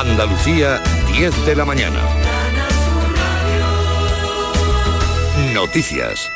Andalucía, 10 de la mañana. Noticias.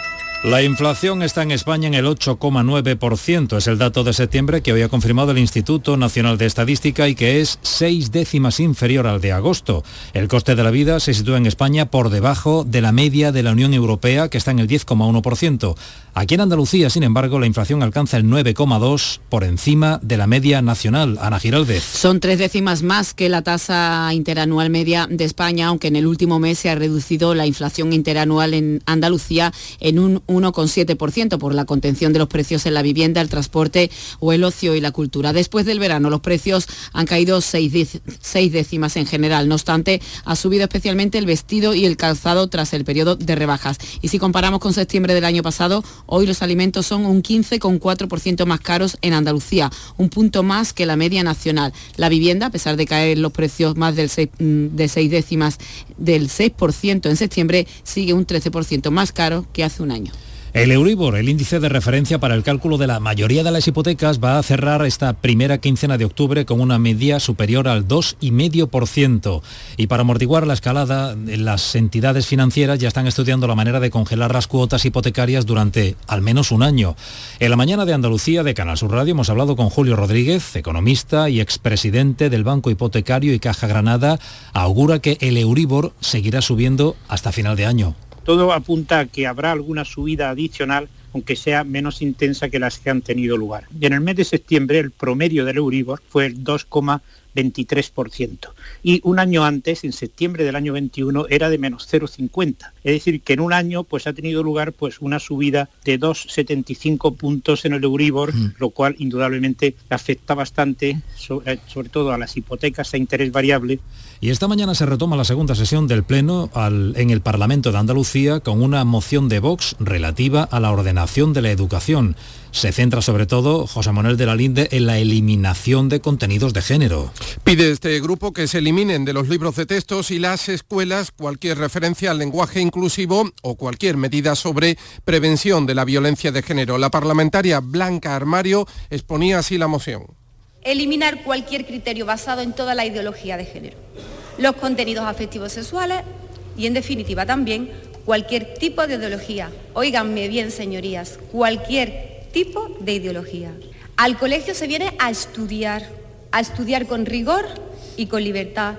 La inflación está en España en el 8,9%. Es el dato de septiembre que hoy ha confirmado el Instituto Nacional de Estadística y que es seis décimas inferior al de agosto. El coste de la vida se sitúa en España por debajo de la media de la Unión Europea, que está en el 10,1%. Aquí en Andalucía, sin embargo, la inflación alcanza el 9,2% por encima de la media nacional. Ana Giraldez. Son tres décimas más que la tasa interanual media de España, aunque en el último mes se ha reducido la inflación interanual en Andalucía en un 1,7% por la contención de los precios en la vivienda, el transporte o el ocio y la cultura. Después del verano los precios han caído seis, décimas en general. No obstante, ha subido especialmente el vestido y el calzado tras el periodo de rebajas. Y si comparamos con septiembre del año pasado, Hoy los alimentos son un 15,4% más caros en Andalucía, un punto más que la media nacional. La vivienda, a pesar de caer los precios más del mm, de 6 décimas del 6% en septiembre, sigue un 13% más caro que hace un año. El Euribor, el índice de referencia para el cálculo de la mayoría de las hipotecas, va a cerrar esta primera quincena de octubre con una media superior al 2,5%. Y para amortiguar la escalada, las entidades financieras ya están estudiando la manera de congelar las cuotas hipotecarias durante al menos un año. En la mañana de Andalucía de Canal Sur Radio hemos hablado con Julio Rodríguez, economista y expresidente del Banco Hipotecario y Caja Granada, augura que el Euribor seguirá subiendo hasta final de año. Todo apunta a que habrá alguna subida adicional aunque sea menos intensa que las que han tenido lugar. Y en el mes de septiembre el promedio del Euribor fue el 2,23%. Y un año antes, en septiembre del año 21, era de menos 0,50. Es decir, que en un año pues, ha tenido lugar pues, una subida de 2,75 puntos en el Euribor, mm. lo cual indudablemente afecta bastante, eh, sobre todo a las hipotecas a interés variable y esta mañana se retoma la segunda sesión del Pleno en el Parlamento de Andalucía con una moción de Vox relativa a la ordenación de la educación. Se centra sobre todo José Manuel de la Linde en la eliminación de contenidos de género. Pide este grupo que se eliminen de los libros de textos y las escuelas cualquier referencia al lenguaje inclusivo o cualquier medida sobre prevención de la violencia de género. La parlamentaria Blanca Armario exponía así la moción eliminar cualquier criterio basado en toda la ideología de género, los contenidos afectivos sexuales y, en definitiva, también cualquier tipo de ideología. Óiganme bien, señorías, cualquier tipo de ideología. Al colegio se viene a estudiar, a estudiar con rigor y con libertad.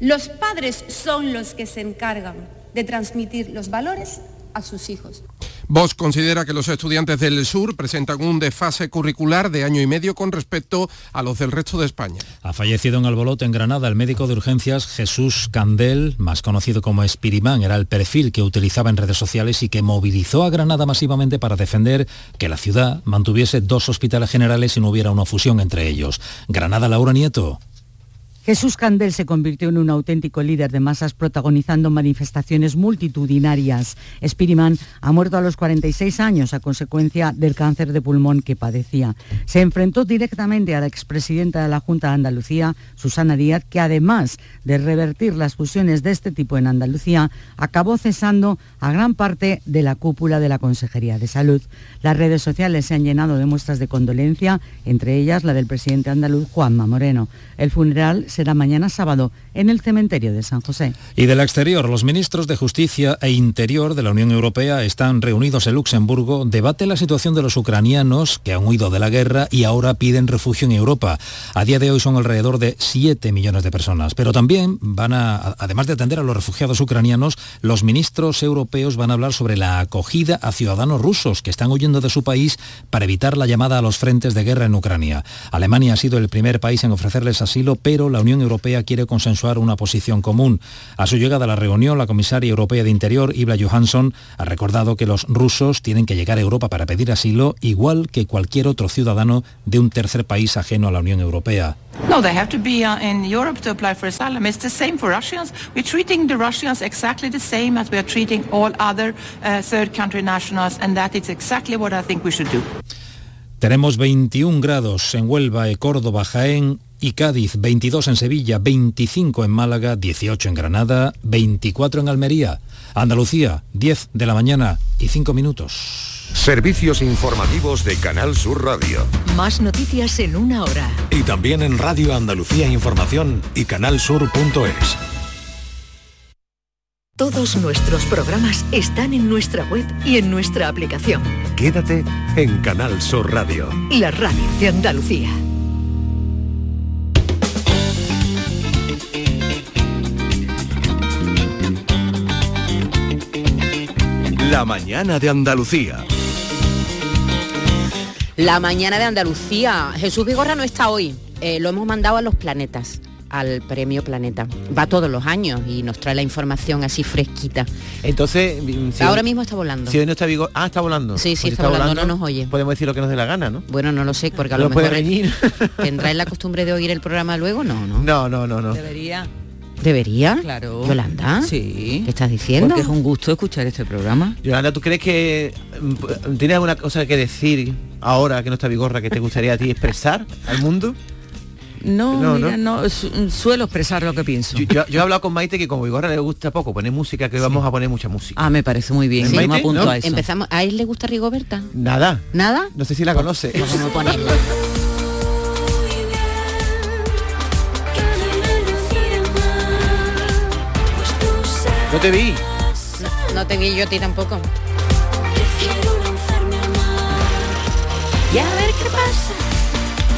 Los padres son los que se encargan de transmitir los valores a sus hijos. Vos considera que los estudiantes del sur presentan un desfase curricular de año y medio con respecto a los del resto de España. Ha fallecido en Albolote, en Granada, el médico de urgencias Jesús Candel, más conocido como Espirimán. Era el perfil que utilizaba en redes sociales y que movilizó a Granada masivamente para defender que la ciudad mantuviese dos hospitales generales y no hubiera una fusión entre ellos. Granada, Laura Nieto. Jesús Candel se convirtió en un auténtico líder de masas protagonizando manifestaciones multitudinarias. Spiriman ha muerto a los 46 años a consecuencia del cáncer de pulmón que padecía. Se enfrentó directamente a la expresidenta de la Junta de Andalucía, Susana Díaz, que además de revertir las fusiones de este tipo en Andalucía, acabó cesando a gran parte de la cúpula de la Consejería de Salud. Las redes sociales se han llenado de muestras de condolencia, entre ellas la del presidente andaluz Juanma Moreno. El funeral será mañana sábado en el cementerio de San José. Y del exterior, los ministros de Justicia e Interior de la Unión Europea están reunidos en Luxemburgo, debaten la situación de los ucranianos que han huido de la guerra y ahora piden refugio en Europa. A día de hoy son alrededor de 7 millones de personas, pero también van a, además de atender a los refugiados ucranianos, los ministros europeos van a hablar sobre la acogida a ciudadanos rusos que están huyendo de su país para evitar la llamada a los frentes de guerra en Ucrania. Alemania ha sido el primer país en ofrecerles asilo, pero la Unión Europea quiere consensuar una posición común. A su llegada a la reunión, la comisaria europea de Interior, Ibla Johansson, ha recordado que los rusos tienen que llegar a Europa para pedir asilo, igual que cualquier otro ciudadano de un tercer país ajeno a la Unión Europea. No, they have to be uh, in Europe to apply for asylum. It's the same for Russians. We're treating the Russians exactly the same as we are treating all other uh, third country nationals, and that is exactly what I think we should do. Tenemos 21 grados en Huelva y Córdoba, Jaén y Cádiz, 22 en Sevilla, 25 en Málaga, 18 en Granada, 24 en Almería. Andalucía, 10 de la mañana y 5 minutos. Servicios informativos de Canal Sur Radio. Más noticias en una hora. Y también en Radio Andalucía Información y canalsur.es. Todos nuestros programas están en nuestra web y en nuestra aplicación. Quédate en Canal Sur Radio. La radio de Andalucía. La mañana de Andalucía. La mañana de Andalucía. Jesús Vigorra no está hoy. Eh, lo hemos mandado a los planetas al premio Planeta. Va todos los años y nos trae la información así fresquita. Entonces, si Ahora hoy- mismo está volando. Si hoy no está Vigor... Ah, está volando. Sí, sí, Pues si está volando, no nos oye. Podemos decir lo que nos dé la gana, ¿no? Bueno, no lo sé, porque a lo puede mejor reñir. tendrá la costumbre de oír el programa luego, no, ¿no? No, no, no, no. Debería. ¿Debería? Claro. ¿Yolanda? Sí. ¿Qué estás diciendo? Porque es un gusto escuchar este programa. Yolanda, ¿tú crees que mm, tienes alguna cosa que decir ahora que no está Vigorra que te gustaría a ti expresar al mundo? No, No, mira, ¿no? no, su- suelo expresar lo que pienso. Yo, yo- yo he hablado con Maite que como Vigorra le gusta poco poner música, que hoy vamos a poner mucha música. Ah, me parece muy bien. ¿Sí? Yo me Maite, apunto ¿no? a eso. Empezamos. ¿A él le gusta Rigoberta? Nada. ¿Nada? No sé si la conoce. Pues vamos a No te vi. No, no te vi yo a ti tampoco. Y a ver qué pasa.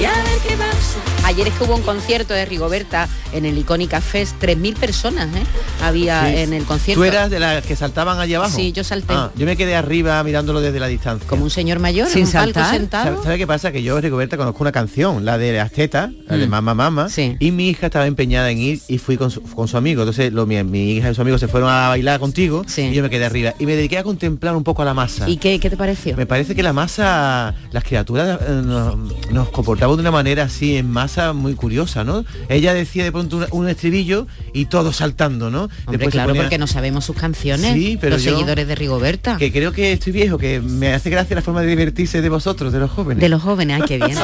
Y a ver qué pasa. Ayer es que hubo un concierto de Rigoberta en el Icónica Fest. 3.000 personas ¿eh? había Sí. en el concierto. ¿Tú eras de las que saltaban allá abajo? Sí, yo salté. Ah, yo me quedé arriba mirándolo desde la distancia. Como un señor mayor Sin en un palco saltar. sentado. ¿Sabe, sabe qué pasa? Que yo, Rigoberta, conozco una canción, la de las tetas, la de Mm. Mamá Mamá, Sí. y mi hija estaba empeñada en ir y fui con su, con su amigo. Entonces lo- mi, mi hija y su amigo se fueron a bailar contigo Sí. y yo me quedé arriba. Y me dediqué a contemplar un poco a la masa. ¿Y qué, qué te pareció? Me parece que la masa, las criaturas eh, nos, nos comportamos de una manera así en masa muy curiosa, ¿no? Ella decía de pronto un, un estribillo y todos saltando, ¿no? Hombre, Después claro, ponía- porque no sabemos sus canciones. Sí, pero los yo- seguidores de Rigoberta. que creo que estoy viejo, que me hace gracia la forma de divertirse de vosotros, de los jóvenes. De los jóvenes, ay, qué bien.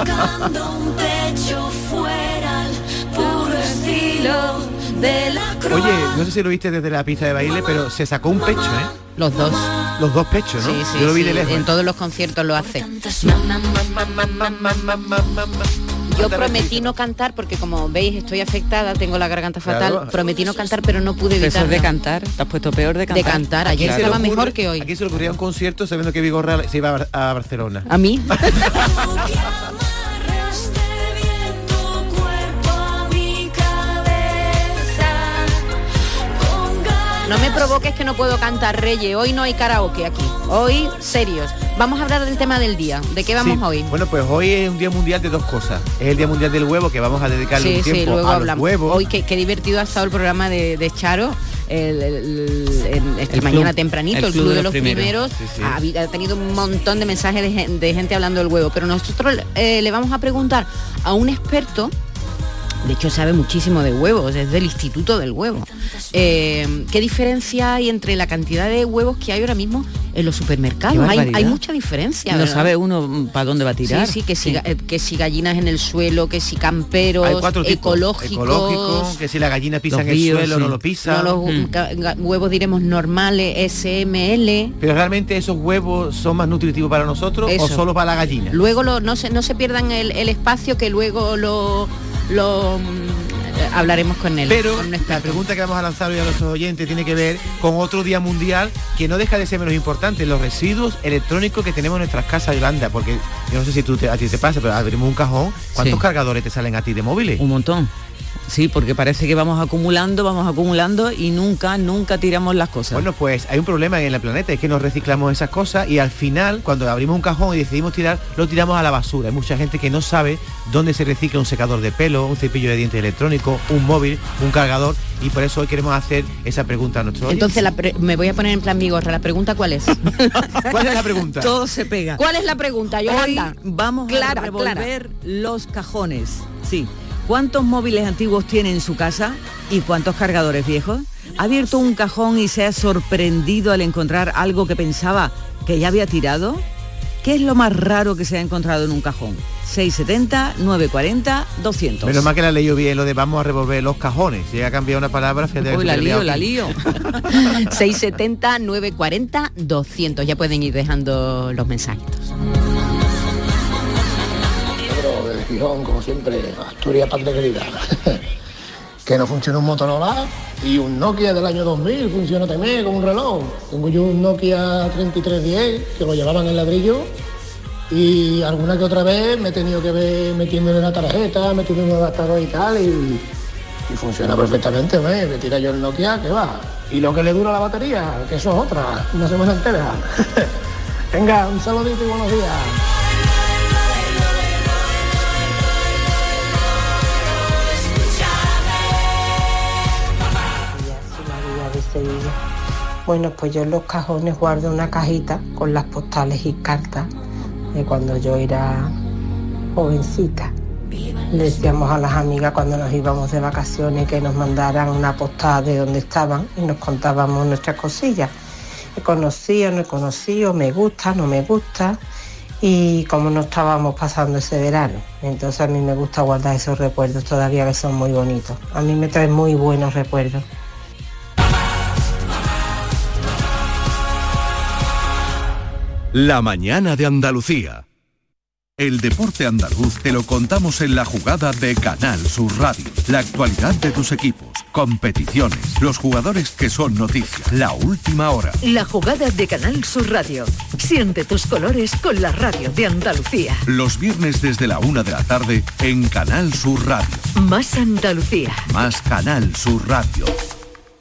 Oye, no sé si lo viste desde la pista de baile, pero se sacó un pecho, ¿eh? Los dos. Los dos pechos, ¿no? Sí, sí, Yo lo vi sí, de lejos. En todos los conciertos lo hace. Yo prometí no cantar porque como veis estoy afectada, tengo la garganta fatal. Claro. Prometí no cantar, pero no pude evitar de cantar. Te has puesto peor de de cantar. cantar. Ayer ¿Quién se le estaba ocurre- mejor que hoy. ¿A quién se le ocurría un concierto sabiendo que Vigorra se iba a Bar- a Barcelona? A mí. No me provoques que no puedo cantar, Reyes. Hoy no hay karaoke aquí. Hoy, serios. Vamos a hablar del tema del día. ¿De qué vamos Sí, hoy? Bueno, pues hoy es un día mundial de dos cosas. Es el día mundial del huevo que vamos a dedicarle Sí, un sí, tiempo luego a los hablamos. huevos. Hoy qué, qué divertido ha estado el programa de, de Charo. El, el- el- esta mañana tempranito, el, club, de los primeros. Ha, tenido un montón de mensajes de gente hablando del huevo, pero nosotros eh, le vamos a preguntar a un experto de hecho sabe muchísimo de huevos, es del Instituto del Huevo. Eh, ¿Qué diferencia hay entre la cantidad de huevos que hay ahora mismo en los supermercados? Hay, mucha diferencia. No ¿verdad? sabe uno para dónde va a tirar. Sí, sí, que si, ga- eh, que si gallinas en el suelo, que si camperos, Hay cuatro tipos. ecológicos, Ecológico, que si la gallina pisa en el bios, suelo, sí. no lo pisa. no los Mm. huevos diremos normales, SML. Pero realmente esos huevos son más nutritivos para nosotros Eso. o solo para la gallina. Luego lo- no, se, no se pierdan el, el espacio que luego lo, lo mm, hablaremos con él. Pero con la pregunta que vamos a lanzar hoy a nuestros oyentes tiene que ver con otro día mundial que no deja de ser menos importante, los residuos electrónicos que tenemos en nuestras casas, Yolanda, porque yo no sé si tú te- a ti te pasa, pero abrimos un cajón, ¿cuántos Sí. cargadores te salen a ti de móviles? Un montón. Sí, porque parece que vamos acumulando, vamos acumulando y nunca, nunca tiramos las cosas. Bueno, pues hay un problema en el planeta, es que nos reciclamos esas cosas y al final, cuando abrimos un cajón y decidimos tirar, lo tiramos a la basura. Hay mucha gente que no sabe dónde se recicla un secador de pelo, un cepillo de dientes electrónico, un móvil, un cargador y por eso hoy queremos hacer esa pregunta a nuestros Entonces la pre- me voy a poner en plan bigorra. La pregunta cuál es. ¿Cuál es la pregunta? Todo se pega. ¿Cuál es la pregunta, Hoy Yolanda? vamos Clara, a revolver los cajones. Sí. ¿Cuántos móviles antiguos tiene en su casa y cuántos cargadores viejos? ¿Ha abierto un cajón y se ha sorprendido al encontrar algo que pensaba que ya había tirado? ¿Qué es lo más raro que se ha encontrado en un cajón? 670-940-200. Menos mal que la leyó bien lo de vamos a revolver los cajones. Si ha cambiado una palabra, fíjate Uy, la lío, la lío. 670-940-200. Ya pueden ir dejando los mensajitos. Como siempre, Asturias patria querida. que no funciona un Motorola y un Nokia del año 2000 funciona también como un reloj. Tengo yo un Nokia 3310 que lo llevaban en ladrillo y alguna que otra vez me he tenido que ver metiéndole la tarjeta, metiéndole un adaptador y tal y, y funciona perfectamente, ¿ves? me tira yo el Nokia, que va. Y lo que le dura la batería, que eso es otra, una semana entera. Venga, un saludito y buenos días. Bueno, pues yo en los cajones guardo una cajita con las postales y cartas de cuando yo era jovencita. Le decíamos a las amigas cuando nos íbamos de vacaciones que nos mandaran una postal de donde estaban y nos contábamos nuestras cosillas. He no he conocido, me gusta, no me gusta y cómo nos estábamos pasando ese verano. Entonces a mí me gusta guardar esos recuerdos todavía que son muy bonitos. A mí me traen muy buenos recuerdos. La mañana de Andalucía. El deporte andaluz te lo contamos en la jugada de Canal Sur Radio. La actualidad de tus equipos, competiciones, los jugadores que son noticia, la última hora. La jugada de Canal Sur Radio. Siente tus colores con la radio de Andalucía. Los viernes desde la una de la tarde en Canal Sur Radio. Más Andalucía. Más Canal Sur Radio.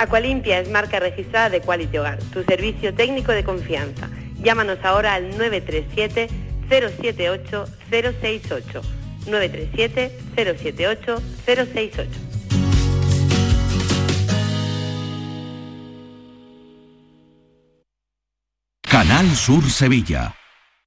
Aqualimpia es marca registrada de Quality Hogar, tu servicio técnico de confianza. Llámanos ahora al 937-078-068. 937-078-068. Canal Sur Sevilla.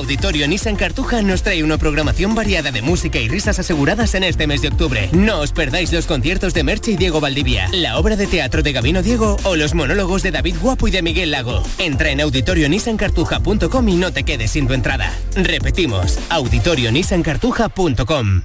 Auditorio Nissan Cartuja nos trae una programación variada de música y risas aseguradas en este mes de octubre. No os perdáis los conciertos de Merche y Diego Valdivia, la obra de teatro de Gabino Diego o los monólogos de David Guapo y de Miguel Lago. Entra en auditorionissancartuja.com y no te quedes sin tu entrada. Repetimos, auditorionissancartuja.com.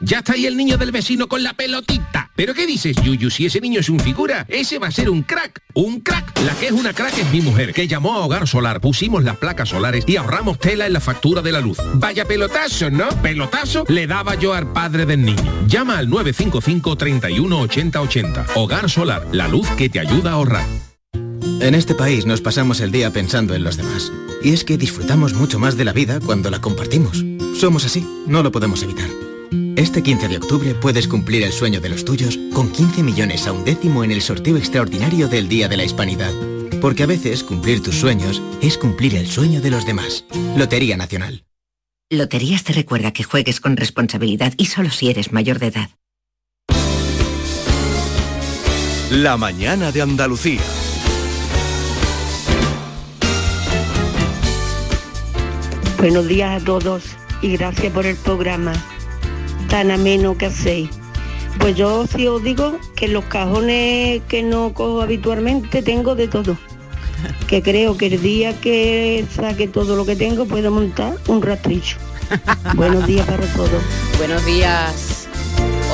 Ya está ahí el niño del vecino con la pelotita. ¿Pero qué dices, Yuyu? Si ese niño es un figura, ese va a ser un crack. ¡Un crack! La que es una crack es mi mujer, que llamó a Hogar Solar, pusimos las placas solares y ahorramos tela en la factura de la luz. Vaya pelotazo, ¿no? Pelotazo le daba yo al padre del niño. Llama al 955 31 80 80. Hogar Solar, la luz que te ayuda a ahorrar. En este país nos pasamos el día pensando en los demás. Y es que disfrutamos mucho más de la vida cuando la compartimos. Somos así, no lo podemos evitar. Este 15 de octubre puedes cumplir el sueño de los tuyos con 15 millones a un décimo en el sorteo extraordinario del Día de la Hispanidad. Porque a veces cumplir tus sueños es cumplir el sueño de los demás. Lotería Nacional. Loterías te recuerda que juegues con responsabilidad y solo si eres mayor de edad. La mañana de Andalucía. Buenos días a todos y gracias por el programa tan ameno que hacéis. Pues yo sí os digo que los cajones que no cojo habitualmente tengo de todo. Que creo que el día que saque todo lo que tengo puedo montar un rastrillo. Buenos días para todos. Buenos días.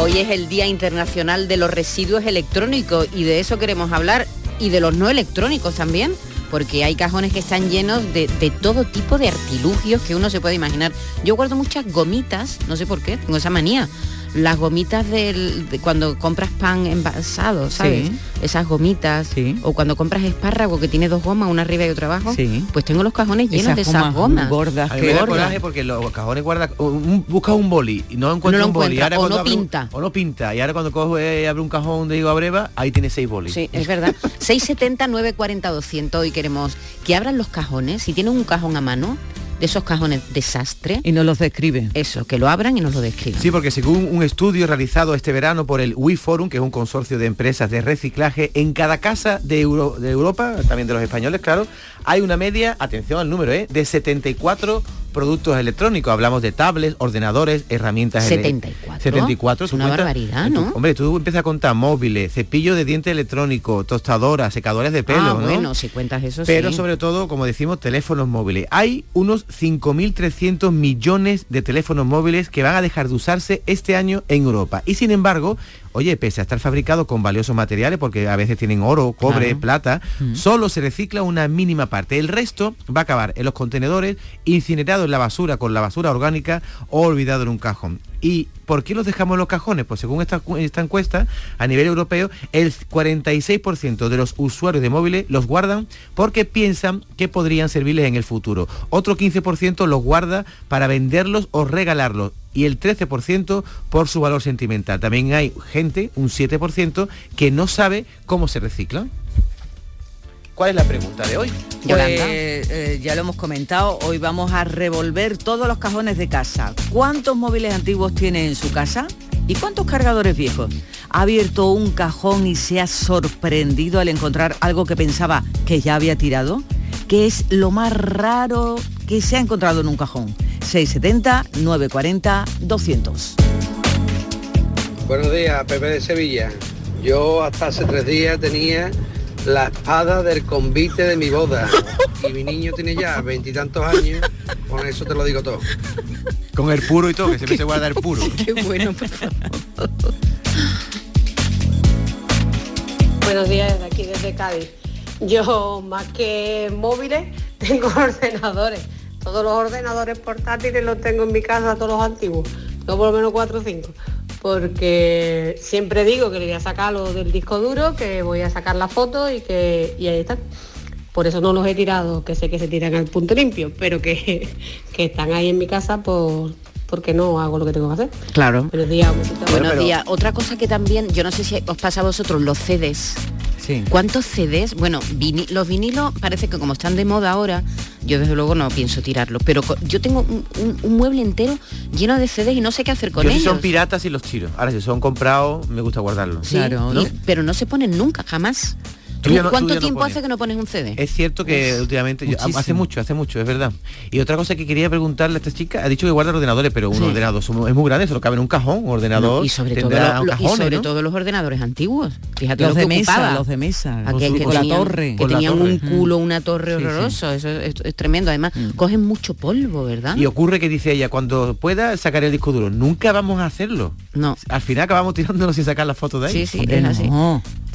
Hoy es el Día Internacional de los Residuos Electrónicos y de eso queremos hablar y de los no electrónicos también porque hay cajones que están llenos de, de, todo tipo de artilugios que uno se puede imaginar. Yo guardo muchas gomitas, no sé por qué, tengo esa manía. Las gomitas del, de cuando compras pan envasado, ¿sabes? Sí. Esas gomitas. Sí. O cuando compras espárrago que tiene dos gomas, una arriba y otra abajo. Sí. Pues tengo los cajones llenos Esas de esas gomas gordas da gordas. coraje porque los cajones guarda un, busca un boli y no encuentra No lo un boli. encuentra, o no pinta. o no pinta. Y ahora cuando cojo y abre un cajón de Igo Breva, ahí tiene seis bolis. Sí, es verdad. 670 940 200 hoy queremos que abran los cajones. Si tienen un cajón a mano, de esos cajones desastre. Y nos los describe. Eso, que lo abran y nos lo describan. Sí, porque según un estudio realizado este verano por el WeForum, que es un consorcio de empresas de reciclaje, en cada casa de, Euro- de Europa, también de los españoles, claro, hay una media, atención al número, ¿eh? de 74 productos electrónicos. Hablamos de tablets, ordenadores, herramientas. ele- 74. 74. Es una cuentas- barbaridad, tú- ¿no? hombre, tú empiezas a contar móviles, cepillo de diente electrónico, tostadoras, secadores de pelo, ah, ¿no? bueno, si cuentas eso Pero sí. sobre todo, como decimos, teléfonos móviles. Hay unos 5.300 millones de teléfonos móviles que van a dejar de usarse este año en Europa. Y sin embargo, oye, pese a estar fabricados con valiosos materiales, porque a veces tienen oro, cobre, Claro. plata, Mm. solo se recicla una mínima parte. El resto va a acabar en los contenedores, incinerado en la basura con la basura orgánica o olvidado en un cajón. ¿Y por qué los dejamos en los cajones? Pues según esta, cu- esta encuesta, a nivel europeo, el 46% de los usuarios de móviles los guardan porque piensan que podrían servirles en el futuro. Otro 15% los guarda para venderlos o regalarlos y el 13% por su valor sentimental. También hay gente, un 7%, que no sabe cómo se reciclan. ¿Cuál es la pregunta de hoy? Pues eh, ya lo hemos comentado, hoy vamos a revolver todos los cajones de casa. ¿Cuántos móviles antiguos tiene en su casa? ¿Y cuántos cargadores viejos? ¿Ha abierto un cajón y se ha sorprendido al encontrar algo que pensaba que ya había tirado? ¿Qué es lo más raro que se ha encontrado en un cajón? 670 940 200. Buenos días, Pepe de Sevilla. Yo hasta hace tres días tenía la espada del convite de mi boda. Y mi niño tiene ya veintitantos años. Con eso te lo digo todo. Con el puro y todo, que siempre se guarda el puro. Qué bueno, por favor. Buenos días desde aquí, desde Cádiz. Yo más que móviles tengo ordenadores. Todos los ordenadores portátiles los tengo en mi casa, todos los antiguos. Tengo por lo menos cuatro o cinco. Porque siempre digo que le voy a sacar lo del disco duro, que voy a sacar la foto y que y ahí están. Por eso no los he tirado, que sé que se tiran al punto limpio, pero que, que están ahí en mi casa por, porque no hago lo que tengo que hacer. Claro. Buenos días. Buenos días. Otra cosa que también, yo no sé si os pasa a vosotros, los CDs. Sí. ¿Cuántos CDs? Bueno, vini- los vinilos parece que como están de moda ahora, yo desde luego no pienso tirarlos, pero yo tengo un, un- un mueble entero lleno de CDs y no sé qué hacer con Yo si ellos. son piratas y los tiro. Ahora si son comprados, me gusta guardarlos. Sí, y- pero no se ponen nunca, jamás. Tú ya no- tú ¿Cuánto ya tiempo hace que no pones un CD? Es cierto que últimamente, yo- hace mucho, hace mucho, es verdad. Y otra cosa que quería preguntarle a esta chica, ha dicho que guarda ordenadores, pero un Sí. ordenador es muy grande, solo cabe en un cajón, un ordenador. No, y sobre todo, lo- y sobre ¿no? todo los ordenadores antiguos. Fíjate Los lo que de mesa, ocupaba. los de mesa, Aquel que con la tenían- torre. Que Con la tenían torre. un culo, una torre Sí, sí. horroroso. Eso es, es tremendo. Además, cogen mucho polvo, ¿verdad? Y ocurre que dice ella, cuando pueda sacar el disco duro, nunca vamos a hacerlo. No. Al final acabamos tirándolo sin sacar las fotos de ahí. Sí, sí, es así.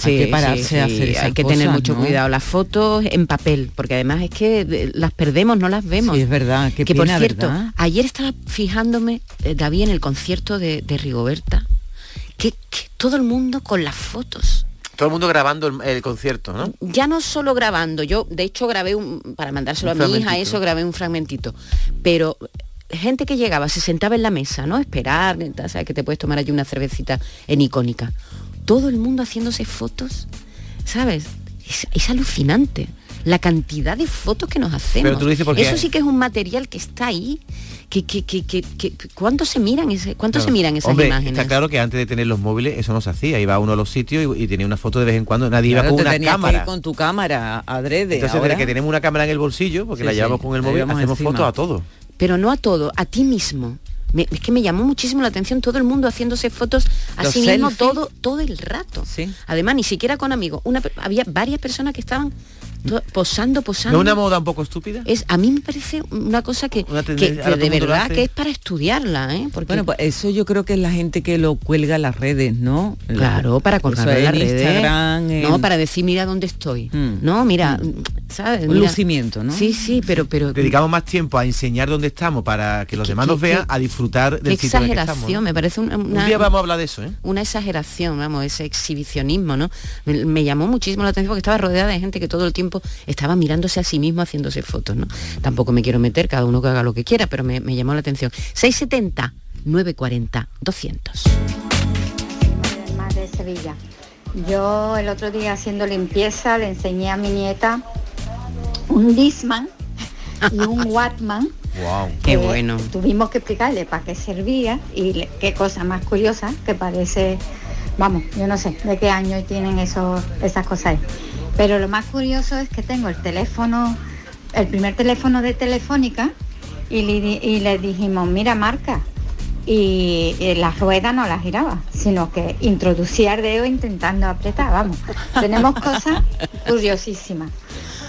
hay que pararse a hacer que tener mucho ¿no? cuidado. Las fotos en papel, porque además es que eh, las perdemos, no las vemos. Sí, es verdad, qué que por cierto, ¿verdad? ayer estaba fijándome, eh, David, en el concierto de, de Rigoberta, que, que todo el mundo con las fotos. Todo el mundo grabando el, el concierto, ¿no? Ya no solo grabando, yo de hecho grabé un, para mandárselo Un a mi hija, eso grabé un fragmentito, pero gente que llegaba, se sentaba en la mesa, ¿no? Esperar, sabes que te puedes tomar allí una cervecita en icónica. Todo el mundo haciéndose fotos, ¿sabes? Es, es alucinante la cantidad de fotos que nos hacemos. Pero tú dices porque- Eso sí que es un material que está ahí. Que, que, que, que, que- ¿Cuánto se miran ese, cuánto se miran esas Hombre, imágenes? Está claro que antes de tener los móviles eso no se hacía. Iba uno a los sitios y, y tenía una foto de vez en cuando. Nadie Claro, iba te con una tenías que ir cámara. con tu cámara adrede. Entonces, ahora. desde que tenemos una cámara en el bolsillo, porque Sí, la sí, llevamos con el móvil, hacemos encima. fotos a todo. pero no a todo, a ti mismo. Me- es que me llamó muchísimo la atención todo el mundo haciéndose fotos a Los sí mismo todo todo el rato. Además, ni siquiera con amigos. Una, había varias personas que estaban posando, posando. ¿No es una moda un poco estúpida? Es, a mí me parece una cosa que, Una que- de verdad que es para estudiarla, ¿eh? Porque Bueno, pues eso yo creo que es la gente que lo cuelga en las redes, ¿no? Claro, para colgarlo en las redes. Instagram, en- No, para decir, mira dónde estoy. No, mira, ¿sabes? Un Mira. lucimiento, ¿no? Sí, sí, pero... pero Dedicamos más tiempo a enseñar dónde estamos para que los demás nos vean, a disfrutar del sitio en el que exageración, estamos. ¿no? me parece una, una- Un día vamos a hablar de eso, ¿eh? una exageración, vamos, ese exhibicionismo, ¿no? Me, me llamó muchísimo la atención porque estaba rodeada de gente que todo el tiempo estaba mirándose a sí mismo haciéndose fotos, ¿no? Tampoco me quiero meter, cada uno que haga lo que quiera, pero me, me llamó la atención. 670 940 200. más de Sevilla. Yo el otro día haciendo limpieza le enseñé a mi nieta un Disman y un Wattman. Wow. Qué bueno. Tuvimos que explicarle para qué servía y le- qué cosa más curiosa que parece, vamos, yo no sé de qué año tienen esos, esas cosas ahí. Pero lo más curioso es que tengo el teléfono, el primer teléfono de Telefónica y le, di- y le dijimos, mira marca, y, y la rueda no la giraba, sino que introducía el dedo intentando apretar, vamos. Tenemos cosas curiosísimas.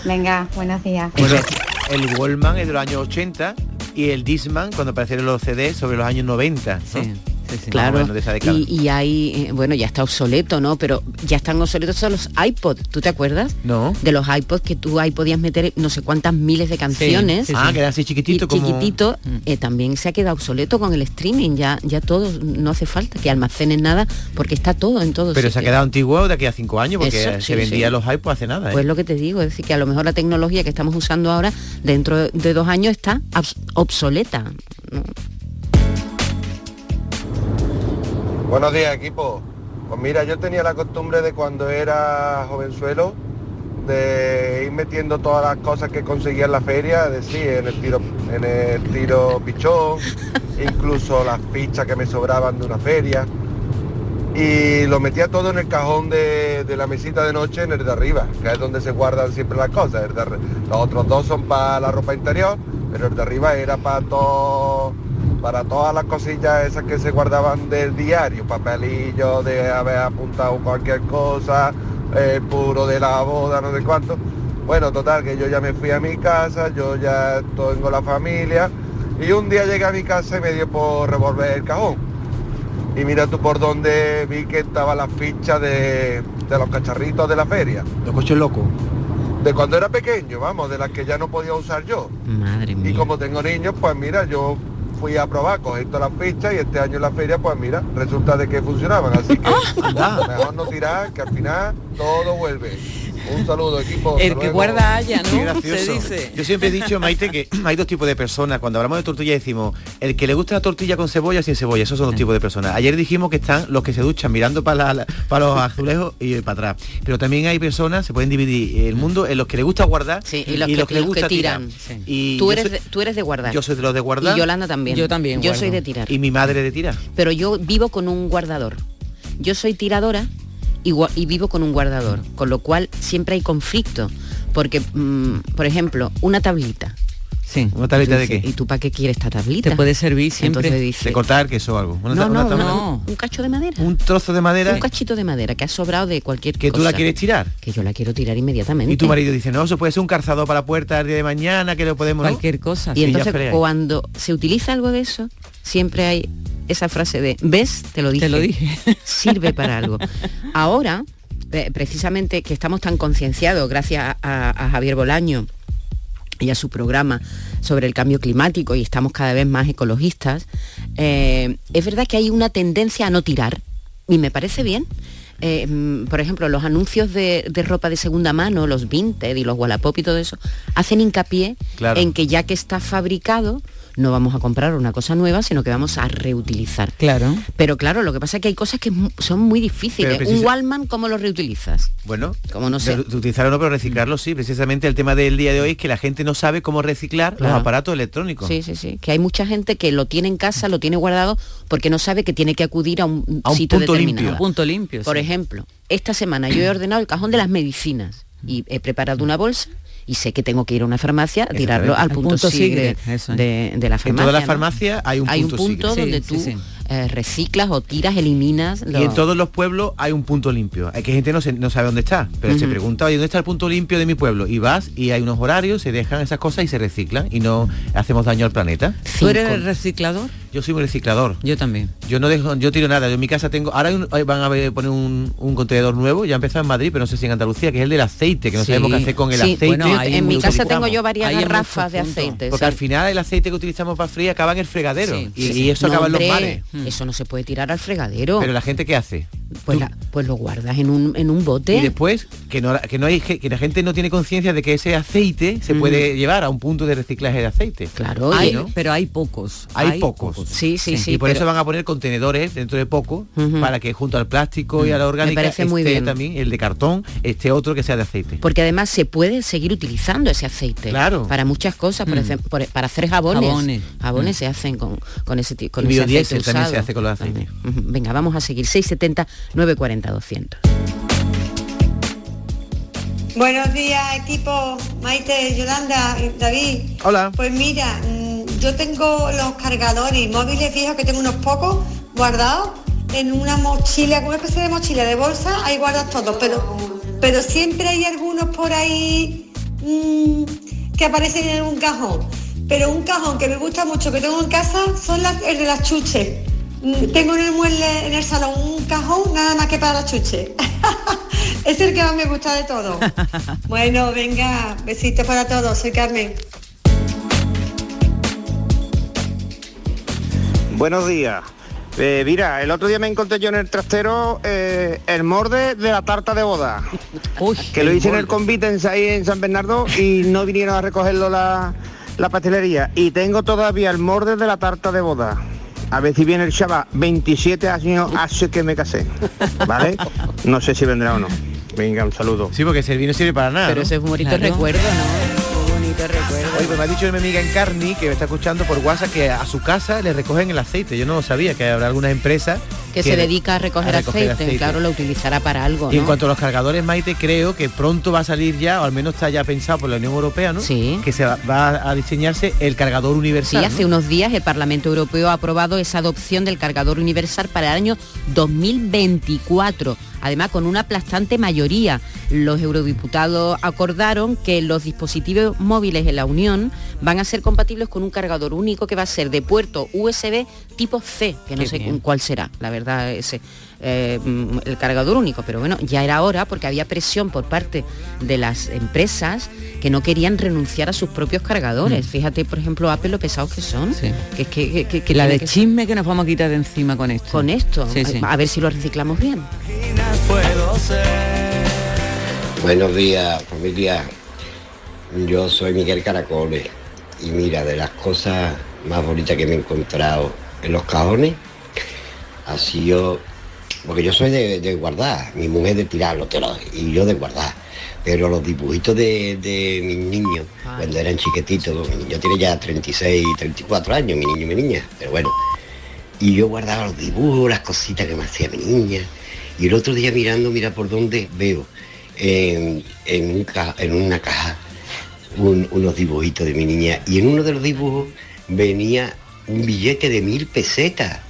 Venga, buenos días. Bueno, el Wallman es de los años 80 y el Disman cuando aparecieron los CDs sobre los años 90. ¿no? Más o Claro, menos de esa década. y, y hay, eh, bueno, ya está obsoleto, ¿no? Pero ya están obsoletos todos los iPod, ¿tú te acuerdas? No. De los iPods que tú ahí podías meter no sé cuántas miles de canciones. sí, sí. Ah, que era así chiquitito Y como- chiquitito, eh, también se ha quedado obsoleto con el streaming, ya, ya todo, no hace falta que almacenes nada, porque está todo en todo Pero se ha quedado antiguo de aquí a cinco años porque Eso, se vendía los iPods hace nada. ¿eh? Pues lo que te digo, es decir, que a lo mejor la tecnología que estamos usando ahora, dentro de dos años, está obsoleta. ¿no? Buenos días, equipo. Pues mira, yo tenía la costumbre de cuando era jovenzuelo de ir metiendo todas las cosas que conseguía en la feria, es decir, en el tiro, en el tiro pichón, incluso las fichas que me sobraban de una feria. Y lo metía todo en el cajón de, de la mesita de noche, en el de arriba, que es donde se guardan siempre las cosas. De los otros dos son para la ropa interior, pero el de arriba era para todo para todas las cosillas esas que se guardaban del diario, papelillos de haber apuntado cualquier cosa, el puro de la boda, no sé cuánto. Bueno, total, que yo ya me fui a mi casa, yo ya tengo la familia y un día llegué a mi casa y me dio por revolver el cajón. Y mira tú por donde vi que estaba la ficha de, de los cacharritos de la feria. Los coches locos. de cuando era pequeño, vamos, de las que ya no podía usar yo. Madre Y como tengo niños, pues mira, yo fui a probar cogiendo las fichas y este año en la feria, pues mira, resulta de que funcionaban. Así que mejor no tirar, que al final todo vuelve. Un saludo, equipo. El hasta que luego. guarda haya, Qué ¿no? gracioso. Se dice. Yo siempre he dicho, Maite, que hay dos tipos de personas. Cuando hablamos de tortilla decimos, el que le gusta la tortilla con cebolla o sin cebolla, esos son dos tipos de personas. Ayer dijimos que están los que se duchan mirando para, la- para los azulejos y para atrás. Pero también hay personas, se pueden dividir el mundo en los que le gusta guardar Sí, y los que- les los que gusta tiran, tirar. sí. Y Tú eres, soy- de, tú eres de guardar. Yo soy de los de guardar. Y Yolanda también. Yo también Yo guardo. soy de tirar. Y mi madre de tirar. Pero yo vivo con un guardador. Yo soy tiradora y, vivo con un guardador, con lo cual siempre hay conflicto. Porque, mm, por ejemplo, una tablita. Sí. ¿Una tablita de qué? ¿Y tú para qué quieres esta tablita? Te puede servir siempre. Dice, De cortar queso o algo. Una no, una no, no, un cacho de madera. Un trozo de madera Un cachito de madera que ha sobrado de cualquier que cosa. tú la quieres tirar. Que yo la quiero tirar inmediatamente. Y tu marido dice, no, eso puede ser un calzado para la puerta el día de mañana, que lo podemos... Cualquier cosa. Y entonces cuando se utiliza algo de eso, siempre hay esa frase de, ¿ves? Te lo dije. Te lo dije. Sirve para algo. Ahora, eh, precisamente que estamos tan concienciados, gracias a, a Javier Bolaño y a su programa sobre el cambio climático y estamos cada vez más ecologistas, eh, es verdad que hay una tendencia a no tirar y me parece bien. Eh, mm, por ejemplo, los anuncios de, de ropa de segunda mano, los Vinted y los Wallapop y todo eso, hacen hincapié Claro. en que ya que está fabricado, no vamos a comprar una cosa nueva, sino que vamos a reutilizar. Claro. Pero claro, lo que pasa es que hay cosas que son muy difíciles. Un Wallman, ¿cómo lo reutilizas? Bueno, Como no sé. utilizarlo no, pero reciclarlo sí. Precisamente el tema del día de hoy es que la gente no sabe cómo reciclar Claro. los aparatos electrónicos. Sí, sí, sí. Que hay mucha gente que lo tiene en casa, lo tiene guardado, porque no sabe que tiene que acudir a un, A un sitio punto determinado. limpio. Punto limpio. Por sí. ejemplo, esta semana yo he ordenado el cajón de las medicinas y he preparado una bolsa y sé que tengo que ir a una farmacia a tirarlo al punto, punto sigre sigre, de, de la En farmacia. todas las ¿no? farmacias hay un Hay un punto punto sigre. donde Sí, tú sí, sí. Eh, reciclas o tiras, eliminas. Y en todos los pueblos hay un punto limpio. Hay que gente no, se- no sabe dónde está, pero se pregunta, oye, ¿dónde está el punto limpio de mi pueblo? Y vas y hay unos horarios, se dejan esas cosas y se reciclan y no hacemos daño al planeta. ¿Tú eres el reciclador? Yo soy un reciclador. Yo también. Yo no dejo, yo tiro nada. Yo en mi casa tengo, ahora hay un- ahí van a poner un, un contenedor nuevo, ya ha empezado en Madrid, pero no sé si en Andalucía, que es el del aceite, que no Sí. sabemos qué hacer con el Sí, aceite. bueno, en mi casa tengo yo varias garrafas de aceite. Porque sí. al final el aceite que utilizamos para freír acaba en el fregadero. Sí, y, sí, y eso No, acaba en los hombre, mares. Eso no se puede tirar al fregadero. Pero la gente qué hace? pues, la- pues lo guardas en un, en un bote. Y después que no, que no hay que la gente no tiene conciencia de que ese aceite se puede llevar a un punto de reciclaje de aceite. Claro, Hay, ¿no? Pero hay pocos. Hay, pocos. Sí, sí, sí. y por pero- eso van a poner contenedores dentro de poco para que junto al plástico y a la orgánica parece muy esté bien. también el de cartón, este otro que sea de aceite. Porque además se puede seguir utilizando ese aceite. Claro. Para muchas cosas, por Mm. ejemplo, para hacer jabones. Jabones. Jabones Mm. se hacen con, con ese tipo con Y ese biodiesel aceite también se hace con los aceites. También. Venga, vamos a seguir. 670 940 200. Buenos días, equipo. Maite, Yolanda, David. Hola. Pues mira, mm, yo tengo los cargadores móviles viejos que tengo unos pocos guardados en una mochila, una especie de mochila de bolsa, ahí guardas todos, pero, pero siempre hay algunos por ahí mm, que aparecen en un cajón. Pero un cajón que me gusta mucho que tengo en casa son las, el de las chuches. Mm, Tengo en el mueble, en el salón, un cajón nada más que para las chuches. es el que más me gusta de todo. Bueno, venga, besitos para todos, soy Carmen. Buenos días. Eh, mira, el otro día me encontré yo en el trastero eh, el morde de la tarta de boda. que lo hice en el convite en, ahí en San Bernardo y no vinieron a recogerlo la, la pastelería. Y tengo todavía el morde de la tarta de boda. A ver si viene el chaval. 27 años hace que me casé. ¿Vale? No sé si vendrá o no. Venga, un saludo. Sí, porque servir no sirve para nada. Pero ¿no? ese es un bonito Claro. recuerdo, ¿no? Un bonito recuerdo. Oye, pues me ha dicho mi amiga Encarni, que me está escuchando por WhatsApp, que a su casa le recogen el aceite. Yo no lo sabía, que habrá algunas empresas Que se dedica a recoger, aceite, claro, lo utilizará para algo, Y en cuanto a los cargadores, Maite, creo que pronto va a salir ya, o al menos está ya pensado por la Unión Europea, ¿no? Sí. Que se va, va a diseñarse el cargador Sí, universal. hace ¿no? unos días el Parlamento Europeo ha aprobado esa adopción del cargador universal para el año 2024. Además, con una aplastante mayoría, los eurodiputados acordaron que los dispositivos móviles en la Unión van a ser compatibles con un cargador único que va a ser de puerto USB tipo C, que no Qué sé bien. cuál será, la verdad, ese eh, mm, el cargador único, pero bueno, ya era hora porque había presión por parte de las empresas que no querían renunciar a sus propios cargadores. Mm. Fíjate, por ejemplo, Apple lo pesados que son. Que, es que, que- que- que la de que- chisme que nos vamos a quitar de encima con esto. Con esto, Sí, sí. a ver si lo reciclamos bien. Buenos días, familia. Yo soy Miguel Caracoles y mira, de las cosas más bonitas que me he encontrado en los cajones, ha sido, porque yo soy de, de guardar, mi mujer de tirarlo, te lo- y yo de guardar, pero los dibujitos de, de mis niños, cuando eran chiquititos, yo tiene ya 36, 34 años, mi niño y mi niña, pero bueno, y yo guardaba los dibujos, las cositas que me hacía mi niña. Y el otro día mirando, mira por dónde veo en, en un ca- en una caja un- unos dibujitos de mi niña. Y en uno de los dibujos venía un billete de mil pesetas.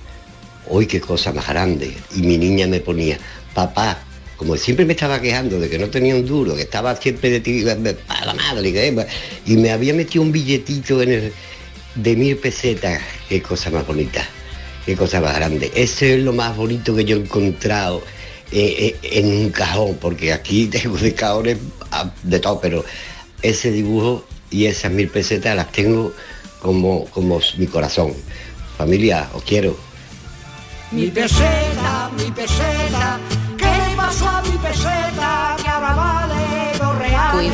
¡Uy, qué cosa más grande! Y mi niña me ponía, papá, como siempre me estaba quejando de que no tenía un duro, que estaba siempre de ti, a la madre, y me había metido un billetito en el, de mil pesetas. ¡Qué cosa más bonita! qué cosa más grande. Ese es lo más bonito que yo he encontrado eh, eh, en un cajón, porque aquí tengo de cajones ah, de todo, pero ese dibujo y esas mil pesetas las tengo como, como mi corazón. Familia, os quiero. Mi peseta, mi peseta, ¿qué le pasó a mi peseta? Que ahora vale dos reales.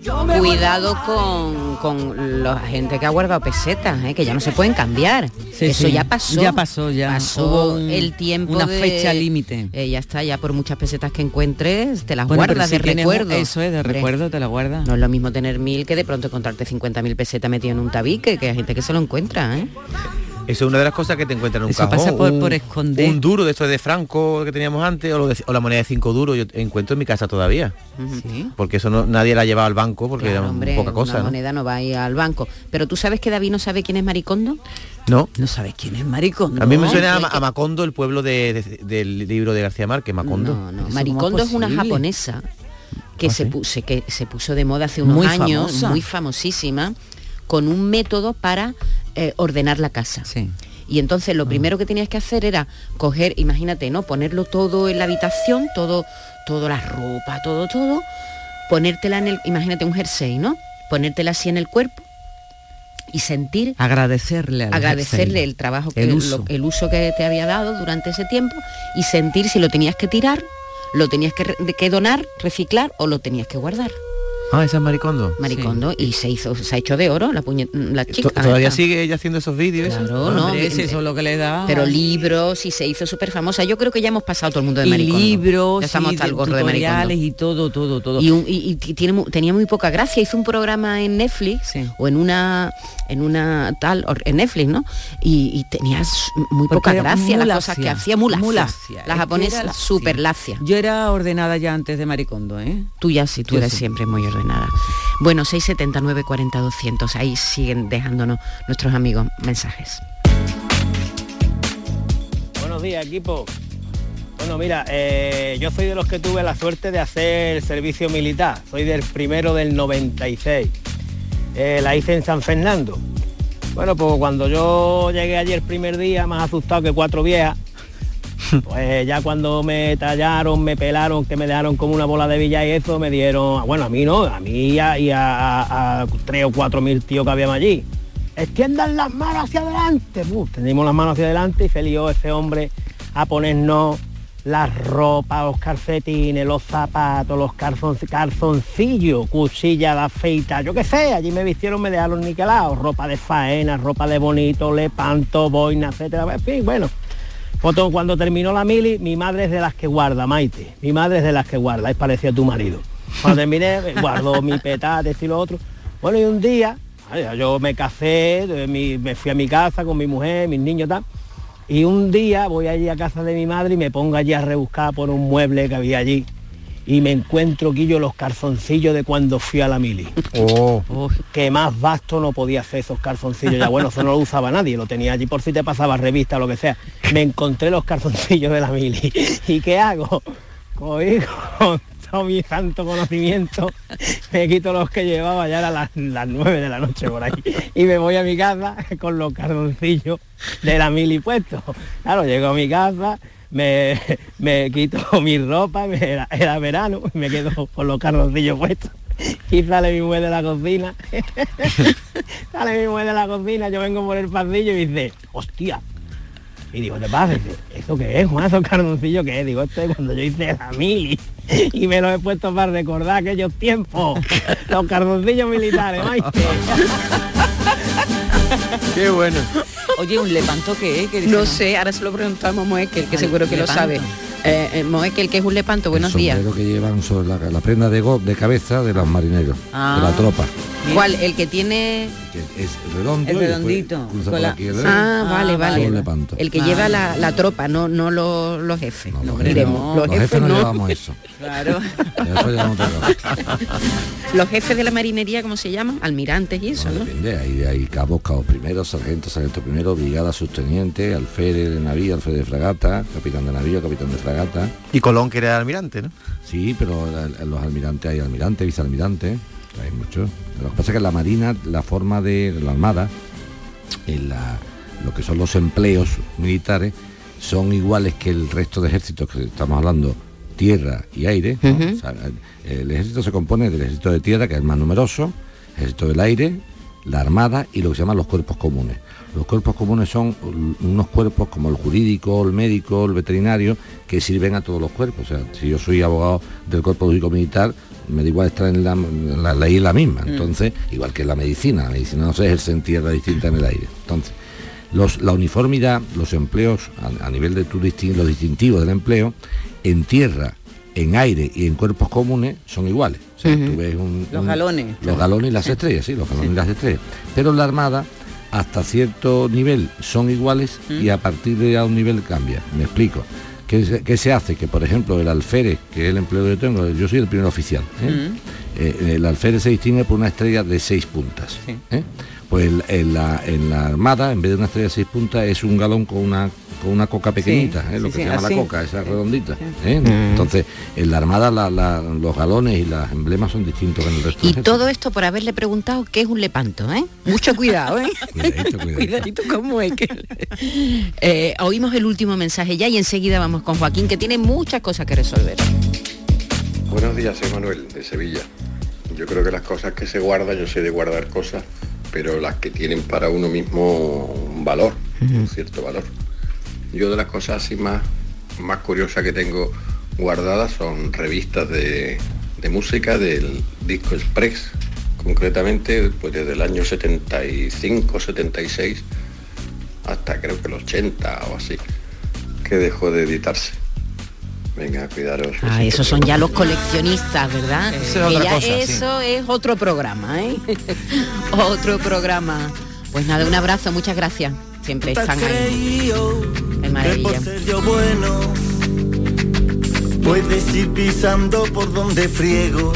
Yo me Cuidado con, con la gente que ha guardado pesetas, ¿eh? que ya no se pueden cambiar. Sí, Eso sí. ya pasó. Ya pasó, ya. Pasó Hubo el tiempo una de- fecha límite. Eh, ya está, ya por muchas pesetas que encuentres, te las Bueno, guardas si de recuerdo. eso es, de recuerdo te la guardas. No es lo mismo tener mil que de pronto encontrarte 50.000 pesetas metido en un tabique, que hay gente que se lo encuentra, ¿eh? Eso es una de las cosas que te encuentran en un Eso cajón. pasa por- un, por esconder. Un duro de esto de Franco que teníamos antes, o, lo de- o la moneda de 5 duros, yo encuentro en mi casa todavía. Porque eso no, nadie la llevaba al banco porque Claro, era hombre, poca cosa, una ¿no? moneda no va a ir al banco. Pero tú sabes que David no sabe quién es Maricondo. No. No sabes quién es Maricondo. A mí me suena a, Macondo, el pueblo de- de- del libro de García Márquez, Macondo. No, no, Maricondo es una japonesa que, ¿Ah, se, sí? puso, que se puso de moda hace unos Muy años, famosa. muy famosísima, con un método para eh, ordenar la casa. Y entonces lo primero que tenías que hacer era coger, imagínate, ¿no? Ponerlo todo en la habitación, todo, toda la ropa, todo, todo, ponértela en el, imagínate un jersey, ¿no? Ponértela así en el cuerpo y sentir Agradecerle al agradecerle jersey. el trabajo que el lo- uso. el uso que te había dado durante ese tiempo y sentir si lo tenías que tirar, lo tenías que, que donar, reciclar o lo tenías que guardar. Ah, esa es Maricondo. Maricondo y se hizo se ha hecho de oro la puñe- la chica. To- ¿Todavía esta. sigue ella haciendo esos vídeos? eso? Claro, Ah, no, eh, eso es lo que le da. Pero libros y se hizo súper famosa. Yo creo que ya hemos pasado todo el mundo de y Maricondo. libros, Ya estamos hasta el gorro de Maricondo. y todo, todo, todo. Y, un- y- y tiene, tenía muy poca gracia. Hizo un programa en Netflix o en una en una tal en Netflix, ¿no? Y, tenía muy Porque poca gracia las cosas que hacía muy lacia. La japonesa súper lacia. Yo era ordenada ya antes de Maricondo, ¿eh? Tú ya sí, tú Yo eres sí. siempre muy ordenada. Bueno, 679 40 200. Ahí siguen dejándonos nuestros amigos mensajes. Buenos días, equipo. Bueno, mira, eh, yo soy de los que tuve la suerte de hacer servicio militar. Soy del primero del 96. Eh, la hice en San Fernando. Bueno, pues cuando yo llegué allí el primer día, más asustado que cuatro viejas, pues ya cuando me tallaron, me pelaron, que me dejaron como una bola de villa y eso, me dieron, bueno, a mí no, a mí y a, tres o cuatro mil tíos que habíamos allí. Extiendan las manos hacia adelante. Uf, tendimos las manos hacia adelante y salió ese hombre a ponernos las ropas, los calcetines, los zapatos, los calzon- calzoncillos, cuchilla de afeita, yo qué sé, allí me vistieron, me dejaron niquelados, ropa de faena, ropa de bonito, lepanto, boina, etcétera, en bueno. Cuando terminó la mili, mi madre es de las que guarda, Maite. Mi madre es de las que guarda, es parecido a tu marido. Cuando terminé, guardo mi petate, y lo otro. Bueno, y un día, yo me casé, eh, me fui a mi casa con mi mujer, mis niños, tal. Y un día voy allí a casa de mi madre y me pongo allí a rebuscar por un mueble que había allí. Y me encuentro yo los calzoncillos de cuando fui a la mili. Oh. Que más vasto no podía hacer esos calzoncillos. Ya bueno, eso no lo usaba nadie, lo tenía allí por si te pasaba revista o lo que sea. Me encontré los calzoncillos de la mili. ¿Y qué hago? Cogí con todo mi santo conocimiento, me quito los que llevaba, ya eran las, las 9 de la noche por ahí, y me voy a mi casa con los cardoncillos de la mili puestos. Claro, llego a mi casa, me, me quito mi ropa, era, era verano, me quedo con los cardoncillos puestos. Y sale mi mujer de la cocina, sale mi mujer de la cocina, yo vengo por el pasillo y dice, hostia, y digo, ¿te pasa? ¿eso qué es, Juan? ¿Esos cardoncillos qué es? Digo, esto es cuando yo hice la mili. Y me lo he puesto para recordar aquellos tiempos. Los cardoncillos militares, maite. Qué bueno. Oye, ¿un lepanto qué es? No sé, ahora se lo preguntamos a Moekel, que seguro que lo sabe. Eh, eh, Moekel, que es un lepanto, buenos el días. sombrero que llevan sobre la, la prenda de, go- de cabeza de los marineros, de Ah. la tropa. ¿Cuál? El que tiene... Que es redondo El redondito, cruza con por la- aquí el Ah, vale, vale. Con lepanto. El que Ah. lleva la, la tropa, no, no los, los jefes. no. Los, Los jefes, jefes no no. llevamos eso. Claro. Eso ya no te lo- Los jefes de la marinería, ¿cómo se llaman? Almirantes y eso, ¿no? Depende, hay, hay cabos, cabos primero, sargento, sargento primero, brigada, subteniente, alférez de navío, alférez de fragata, capitán de navío, capitán de fragata. Y Colón que era almirante, ¿no? Sí, pero los almirantes hay almirante, vicealmirante, hay muchos. Lo que pasa es que en la marina, la forma de la armada, en la- lo que son los empleos militares, son iguales que el resto de ejércitos que estamos hablando, tierra y aire. ¿no? Ujú. O sea, el ejército se compone del ejército de tierra, que es el más numeroso, ejército del aire, la armada y lo que se llaman los cuerpos comunes. Los cuerpos comunes son unos cuerpos como el jurídico, el médico, el veterinario, que sirven a todos los cuerpos. O sea, si yo soy abogado del cuerpo jurídico militar, me da igual estar en la, la la misma. Mm. Entonces, igual que la medicina, la medicina no se ejerce en tierra distinta en el aire. Entonces, los- la uniformidad, los empleos a, a nivel de tu distin- los distintivos del empleo, en tierra, en aire y en cuerpos comunes son iguales. O sea, tú ves un- Los un- galones. los galones y las estrellas, sí, los galones y las estrellas. Pero en la Armada, hasta cierto nivel son iguales y a partir de un nivel cambia. Me explico. ¿Qué se, qué se hace? Que por ejemplo el alférez, que es el empleo que yo tengo, yo soy el primer oficial. ¿eh? Eh, el alférez se distingue por una estrella de seis puntas. ¿eh? Pues en la, en la Armada, en vez de una estrella de seis puntas, es un galón con una con una coca pequeñita, ¿eh? lo sí, que sí, se llama así. la coca, esa redondita. ¿eh? Entonces, en la Armada la- la- los galones y los emblemas son distintos que en el resto Y todo esto por haberle preguntado qué es un lepanto, ¿eh? Mucho cuidado, ¿eh? Cuidadito, cuidadito. Cuidadito cómo es que... Eh, oímos el último mensaje ya y enseguida vamos con Joaquín, que tiene muchas cosas que resolver. Buenos días, soy Manuel de Sevilla. Yo creo que las cosas que se guardan, yo sé de guardar cosas, pero las que tienen para uno mismo un valor, un cierto valor. Yo de las cosas así más, más curiosas que tengo guardadas son revistas de, de música del Disco Express, concretamente pues desde el año 75, 76 hasta creo que el 80 o así, que dejó de editarse. Venga, cuidaros. Ah, esos son ya los coleccionistas, ¿verdad? Eso es otra ya cosa, sí. eso es otro programa, ¿eh? otro programa. Pues nada, un abrazo, muchas gracias. Siempre están ahí. Es maravilla. bueno puedes ir pisando por donde friego.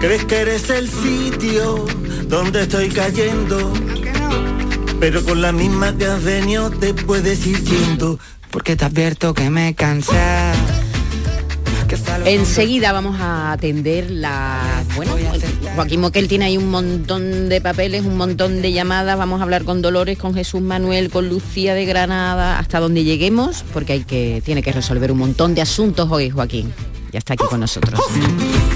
Crees que eres el sitio donde estoy cayendo. Pero con la misma que has venido te puedes ir yendo. Porque te advierto que me cansé. Enseguida vamos a atender la... Bueno, Joaquín Moquel tiene ahí un montón de papeles, un montón de llamadas. Vamos a hablar con Dolores, con Jesús Manuel, con Lucía de Granada, hasta donde lleguemos, porque hay que, tiene que resolver un montón de asuntos hoy, Joaquín. Ya está aquí con nosotros.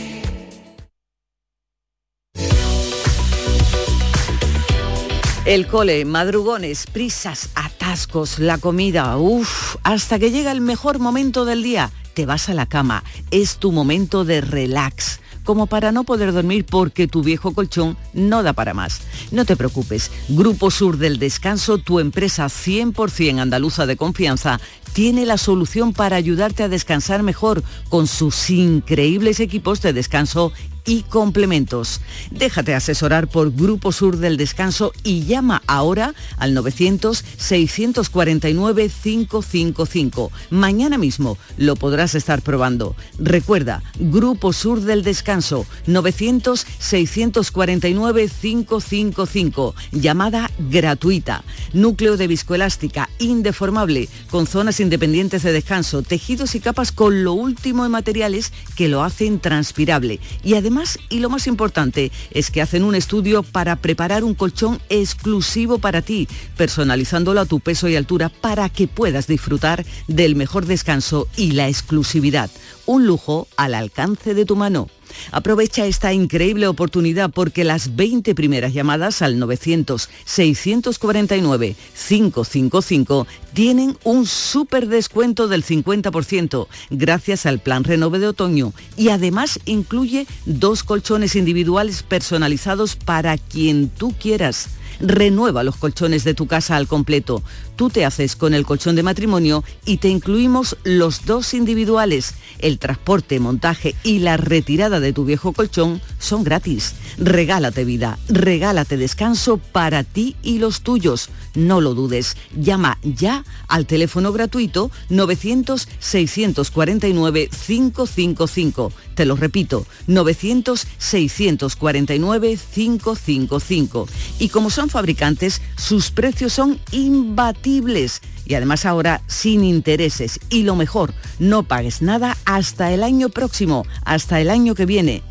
El cole, madrugones, prisas, atascos, la comida, uff, hasta que llega el mejor momento del día. Te vas a la cama, es tu momento de relax. como para no poder dormir porque tu viejo colchón no da para más. No te preocupes, Grupo Sur del Descanso, tu empresa 100% andaluza de confianza, tiene la solución para ayudarte a descansar mejor con sus increíbles equipos de descanso y complementos. Déjate asesorar por Grupo Sur del Descanso y llama ahora al 900-649-555. Mañana mismo lo podrás estar probando. Recuerda, Grupo Sur del Descanso, 900-649-555. Llamada gratuita. Núcleo de viscoelástica, indeformable, con zonas independientes de descanso, tejidos y capas con lo último en materiales que lo hacen transpirable. Y además y lo más importante, es que hacen un estudio para preparar un colchón exclusivo para ti, personalizándolo a tu peso y altura para que puedas disfrutar del mejor descanso y la exclusividad. Un lujo al alcance de tu mano. Aprovecha esta increíble oportunidad porque las 20 primeras llamadas al 900-649-555 tienen un súper descuento del 50% gracias al plan Renove de otoño y además incluye dos colchones individuales personalizados para quien tú quieras. Renueva los colchones de tu casa al completo. Tú te haces con el colchón de matrimonio y te incluimos los dos individuales. El transporte, montaje y la retirada de tu viejo colchón son gratis. Regálate vida, regálate descanso para ti y los tuyos. No lo dudes. Llama ya al teléfono gratuito 900-649-555. Te lo repito, 900-649-555. Y como son fabricantes, sus precios son imbatibles. Y además ahora sin intereses. Y lo mejor, no pagues nada hasta el año próximo, hasta el año que viene.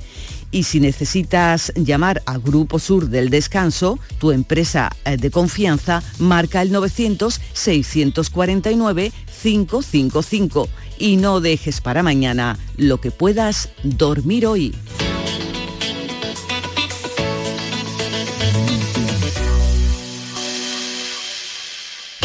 Y si necesitas llamar a Grupo Sur del Descanso, tu empresa eh, de confianza, marca el 900-649-555 y no dejes para mañana lo que puedas dormir hoy.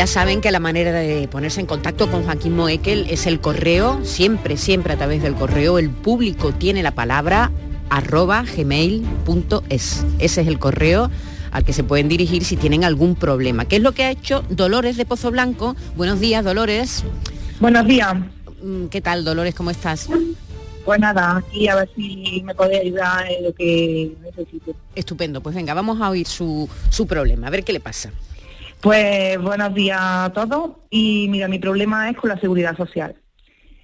Ya saben que la manera de ponerse en contacto con Joaquín Moekel es el correo, siempre, siempre a través del correo. El público tiene la palabra arroba gmail.es. Ese es el correo al que se pueden dirigir si tienen algún problema. ¿Qué es lo que ha hecho Dolores de Pozo Blanco? Buenos días, Dolores. Buenos días. Mm, ¿Qué tal, Dolores? ¿Cómo estás? Pues nada, aquí a ver si me puede ayudar en lo que necesite. Estupendo, pues venga, vamos a oír su, su problema, a ver qué le pasa. Pues buenos días a todos y mira, mi problema es con la seguridad social.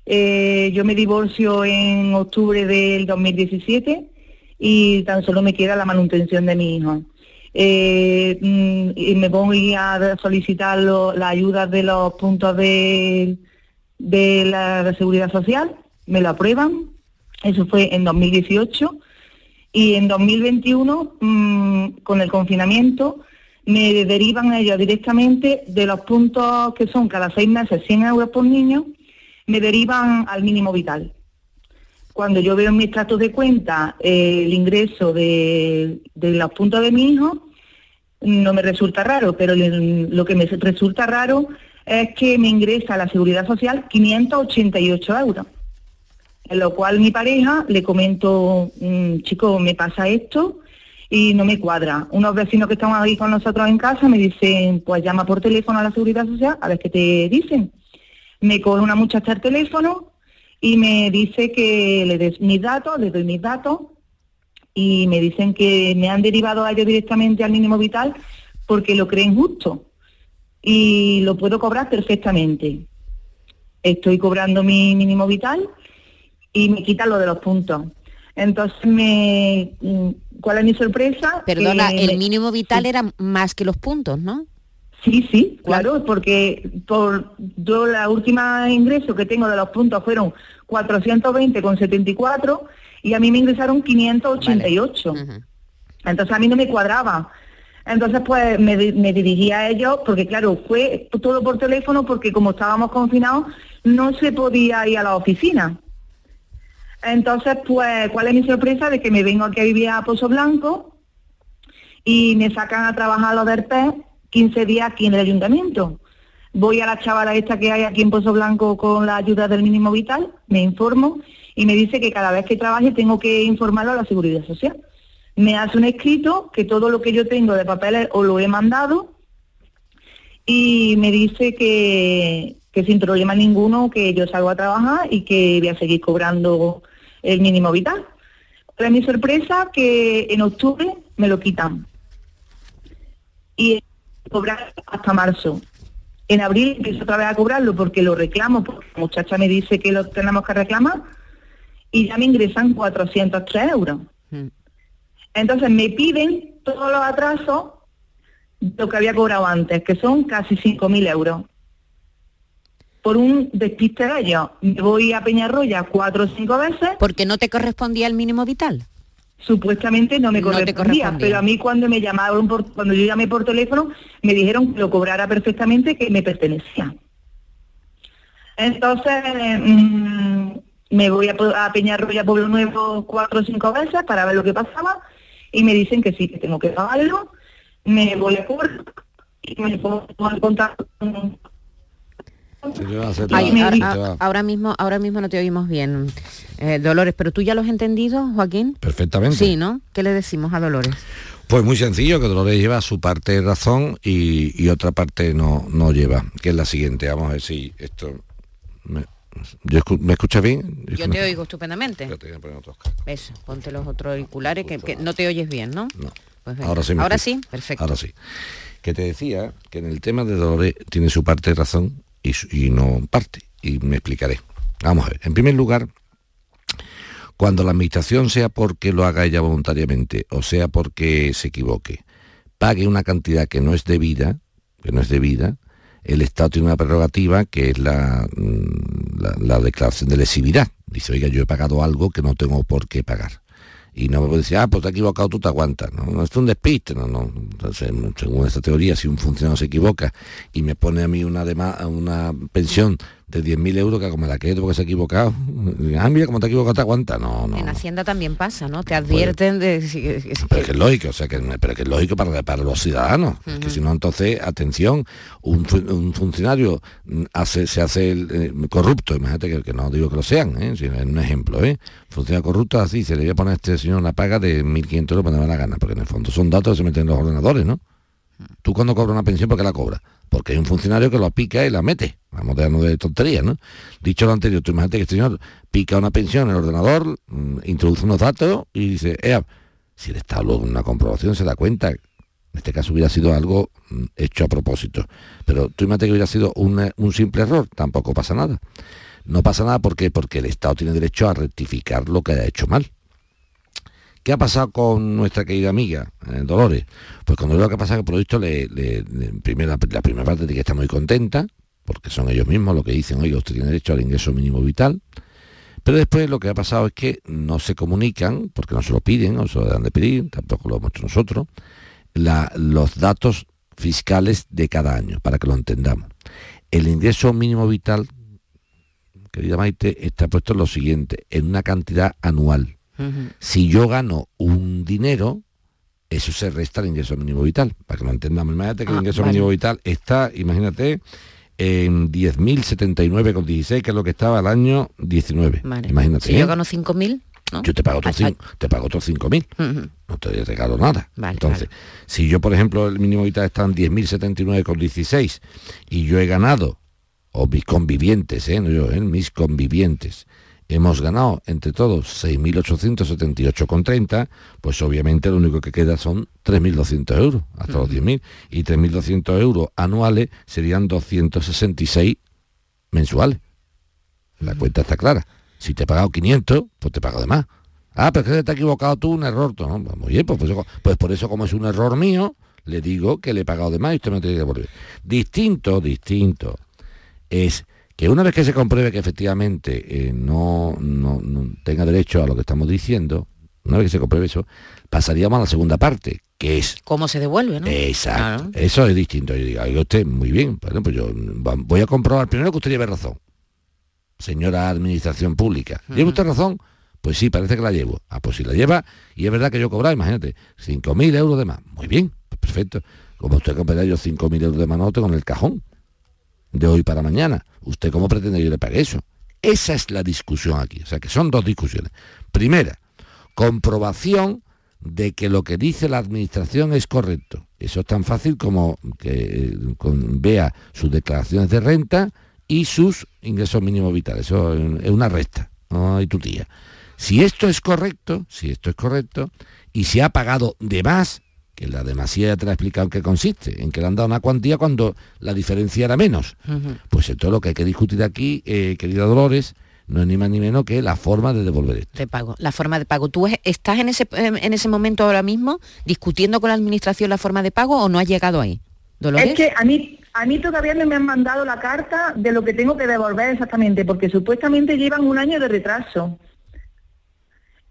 Eh, yo me divorcio en octubre del 2017 y tan solo me queda la manutención de mi hijo. Eh, mm, y me voy a solicitar la ayuda de los puntos de, de la, seguridad social, me lo aprueban, eso fue en 2018, y en 2021, mm, con el confinamiento, me derivan ellos directamente de los puntos que son cada seis meses 100 euros por niño, me derivan al mínimo vital. Cuando yo veo en mis tratos de cuenta eh, el ingreso de, los puntos de mi hijo, no me resulta raro, pero lo que me resulta raro es que me ingresa a la seguridad social 588 euros. En lo cual mi pareja le comento, "Mm, chico, me pasa esto y no me cuadra. Unos vecinos que están ahí con nosotros en casa me dicen, pues llama por teléfono a la seguridad social a ver qué te dicen. Me coge una muchacha el teléfono y me dice que le des mis datos, le doy mis datos y me dicen que me han derivado a ellos directamente al mínimo vital porque lo creen justo y lo puedo cobrar perfectamente. Estoy cobrando mi mínimo vital y me quitan lo de los puntos. Entonces, me, mm, ¿cuál es mi sorpresa? Perdona, Que el mínimo vital era más que los puntos, ¿no? Sí, sí, claro, porque por yo la última ingreso que tengo de los puntos fueron 420 con 74 y a mí me ingresaron 588. Entonces a mí no me cuadraba. Entonces pues me, me dirigí a ellos porque claro, fue todo por teléfono porque como estábamos confinados no se podía ir a la oficina. Entonces pues, ¿cuál es mi sorpresa? De que me vengo aquí a vivir a Pozo Blanco y me sacan a trabajar los del PES 15 días aquí en el ayuntamiento. Voy a la chavala esta que hay aquí en Pozo Blanco con la ayuda del mínimo vital, me informo y me dice que cada vez que trabaje tengo que informarlo a la seguridad social. Me hace un escrito que todo lo que yo tengo de papeles os lo he mandado y me dice que, que sin problema ninguno que yo salgo a trabajar y que voy a seguir cobrando el mínimo vital. Para mi sorpresa que en octubre me lo quitan y cobrar hasta marzo. En abril empiezo otra vez a cobrarlo porque lo reclamo, porque la muchacha me dice que lo tenemos que reclamar y ya me ingresan 403 euros. Entonces me piden todos los atrasos de lo que había cobrado antes, que son casi 5.000 euros. Por un despiste de ellos, me voy a Peñarroya cuatro o cinco veces. Porque no te correspondía el mínimo vital. Supuestamente no me No correspondía, pero a mí cuando me llamaron, por, cuando yo llamé por teléfono, me dijeron que lo cobrara perfectamente, que me pertenecía. Entonces, mm, me voy a, a Peñarroya, Pueblo Nuevo, cuatro o cinco veces para ver lo que pasaba y me dicen que sí, que tengo que pagarlo. Me voy a cobrar y me pongo en contacto con Ay, ahora, mismo, ahora mismo no te oímos bien, eh, Dolores, pero tú ya lo has entendido, Joaquín. Perfectamente. Sí, ¿no? ¿Qué le decimos a Dolores? Pues muy sencillo, que Dolores lleva su parte de razón y, y otra parte no, no lleva, que es la siguiente. Vamos a ver si esto... ¿Me, yo escu- ¿me escuchas bien? Yo te oigo estupendamente. Espérate, voy a poner otros Eso, ponte los otros auriculares que, que no te oyes bien, ¿no? No. Pues. Ahora sí. me Ahora escucho. sí, perfecto. Ahora sí. Que te decía que en el tema de Dolores tiene su parte de razón y, no parte. Y me explicaré. Vamos a ver. En primer lugar, cuando la administración, sea porque lo haga ella voluntariamente o sea porque se equivoque, pague una cantidad que no es debida, que no es debida, el Estado tiene una prerrogativa que es la, mm, la, la declaración de lesividad. Dice, oiga, yo he pagado algo que no tengo por qué pagar. Y no me puede decir, ah, pues te has equivocado, tú te aguantas. No, no, es un despiste, no, no. Según esta teoría, si un funcionario se equivoca y me pone a mí una, una pensión de 10.000 euros, que como la quedo porque se ha equivocado, ah, mira, como te has equivocado, te aguanta. No, no. En Hacienda también pasa, ¿no? Te advierten de... si- es que- Pero que es lógico, o sea, que, pero que es lógico para, para los ciudadanos. Que si no, entonces, atención, un, un funcionario mm, hace, se hace el, eh, corrupto, imagínate que, que no digo que lo sean, ¿eh? sino es un ejemplo, ¿eh? Funcionario corrupto así, se le voy a poner a este señor una paga de 1.500 euros para me da la gana, porque en el fondo son datos que se meten en los ordenadores, ¿no? Tú cuando cobras una pensión, ¿por qué la cobras? Porque hay un funcionario que lo pica y la mete. Vamos a dejarnos de tonterías, ¿no? Dicho lo anterior, tú imagínate que este señor pica una pensión en el ordenador, mm, introduce unos datos y dice, "Ea, Si el Estado luego una comprobación se da cuenta, en este caso hubiera sido algo mm, hecho a propósito, pero tú imagínate que hubiera sido un, un simple error, tampoco pasa nada. No pasa nada porque porque el Estado tiene derecho a rectificar lo que haya hecho mal. ¿Qué ha pasado con nuestra querida amiga eh, Dolores? Pues cuando lo que pasa es que por lo visto la primera parte de que está muy contenta, porque son ellos mismos los que dicen, oiga, usted tiene derecho al ingreso mínimo vital. Pero después lo que ha pasado es que no se comunican, porque no se lo piden, no se lo dan de pedir, tampoco lo hemos hecho nosotros, los datos fiscales de cada año, para que lo entendamos. El ingreso mínimo vital, querida Maite, está puesto en lo siguiente, en una cantidad anual. Si yo gano un dinero, eso se resta al ingreso mínimo vital, para que lo entendamos. Imagínate que el Ah, ingreso vale. mínimo vital está, imagínate, en 10.079,16, que es lo que estaba el año 19. Vale. Imagínate. Si ¿eh? yo gano 5.000, ¿no? Yo te pago otros, Ah, cinco- te pago otros 5.000. Ujú. No te regalo nada. Vale, Entonces, si yo, por ejemplo, el mínimo vital está en 10.079,16 y yo he ganado, o mis convivientes, ¿eh? no yo, ¿eh? mis convivientes, hemos ganado entre todos 6.878,30, pues obviamente lo único que queda son 3.200 euros, hasta los 10.000. Y 3.200 euros anuales serían 266 mensuales. La cuenta está clara. Si te he pagado 500, pues te pago de más. Ah, pero es que te has equivocado tú, un error. ¿no? Pues, oye, pues, pues, pues por eso como es un error mío, le digo que le he pagado de más y usted me tiene que devolver. Distinto, distinto, es que una vez que se compruebe que efectivamente eh, no, no- no tenga derecho a lo que estamos diciendo, una vez que se compruebe eso, pasaríamos a la segunda parte, que es ¿Cómo se devuelve, no? Exacto. Eso es distinto. Yo digo, oiga usted, muy bien. Bueno, pues yo voy a comprobar primero que usted lleve razón. Señora Administración Pública. ¿Lleva usted razón? Pues sí, parece que la llevo. Ah, pues si la lleva, y es verdad que yo cobraba, imagínate, 5.000 euros de más. Muy bien, pues perfecto. Como usted comprará yo 5.000 euros de más, no tengo en el cajón. De hoy para mañana. ¿Usted cómo pretende que yo le pague eso? Esa es la discusión aquí. O sea, que son dos discusiones. Primera, comprobación de que lo que dice la administración es correcto. Eso es tan fácil como que eh, vea sus declaraciones de renta y sus ingresos mínimos vitales. Eso es una resta, no hay tu tía. Si esto es correcto, si esto es correcto, y se ha pagado de más, que la demasía ya te la he explicado en qué consiste, en que le han dado una cuantía cuando la diferencia era menos. Pues entonces lo que hay que discutir aquí, eh, querida Dolores, no es ni más ni menos que la forma de devolver esto. de pago, la forma de pago. ¿Tú es- estás en ese, en ese momento ahora mismo discutiendo con la administración la forma de pago o no has llegado ahí? Dolores. Es que a mí, a mí todavía no me han mandado la carta de lo que tengo que devolver exactamente, porque supuestamente llevan un año de retraso.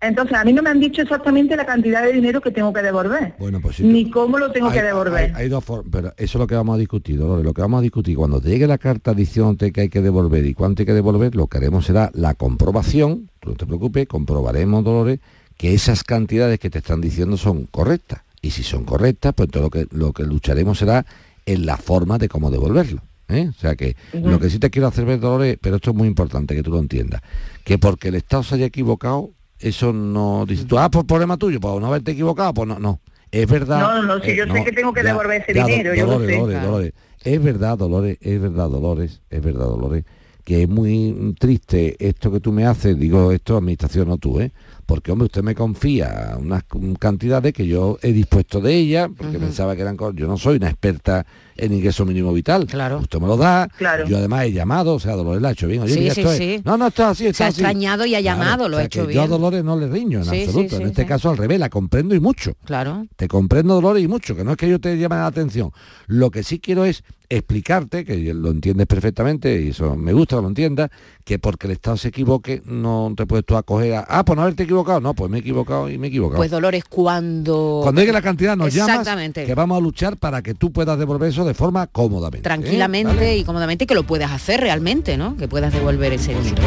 Entonces, a mí no me han dicho exactamente la cantidad de dinero que tengo que devolver, Bueno, pues sí. ni cómo lo tengo Hay- que devolver. Hay, hay dos formas, pero eso es lo que vamos a discutir, Dolores. Lo que vamos a discutir, cuando te llegue la carta diciéndote que hay que devolver y cuánto hay que devolver, lo que haremos será la comprobación, tú no te preocupes, comprobaremos, Dolores, que esas cantidades que te están diciendo son correctas. Y si son correctas, pues todo lo que, lo que lucharemos será en la forma de cómo devolverlo. ¿eh? O sea que lo que sí te quiero hacer ver, Dolores, pero esto es muy importante que tú lo entiendas, que porque el Estado se haya equivocado, eso no dice tú, ah, por problema tuyo, por no haberte equivocado, pues no, no. Es verdad. No, no, si eh, yo sé que tengo que ya, devolver ese ya, dinero, yo lo sé. Dolores, Claro. Dolores. Es verdad, Dolores, es verdad, Dolores, es verdad, Dolores, que es muy triste esto que tú me haces, digo esto, administración, no tú, ¿eh? Porque, hombre, usted me confía unas cantidades que yo he dispuesto de ella, porque pensaba que eran cosas, yo no soy una experta en ingreso mínimo vital. Claro. Usted me lo da, Claro. yo además he llamado, o sea, Dolores la ha hecho bien. Oye, Sí, mira, sí, esto es-. No, no, está así, Se está ha así. extrañado y ha Claro, llamado, lo ha hecho que Yo a bien. Dolores no le riño en absoluto. en este caso al revés, la comprendo y mucho. Claro. Te comprendo Dolores y mucho, que no es que yo te llame la atención. Lo que sí quiero es explicarte, que lo entiendes perfectamente, y eso me gusta que lo entiendas, que porque el Estado se equivoque, no te puedes tú acoger a, ah, pues no haberte equivocado. No, pues me he equivocado y me he equivocado. Pues Dolores, cuando... Cuando llegue la cantidad nos llamas, Exactamente. que vamos a luchar para que tú puedas devolver eso de forma cómodamente. ¿eh? tranquilamente ¿Vale? y cómodamente que lo puedas hacer realmente, ¿no? Que puedas devolver ese dinero.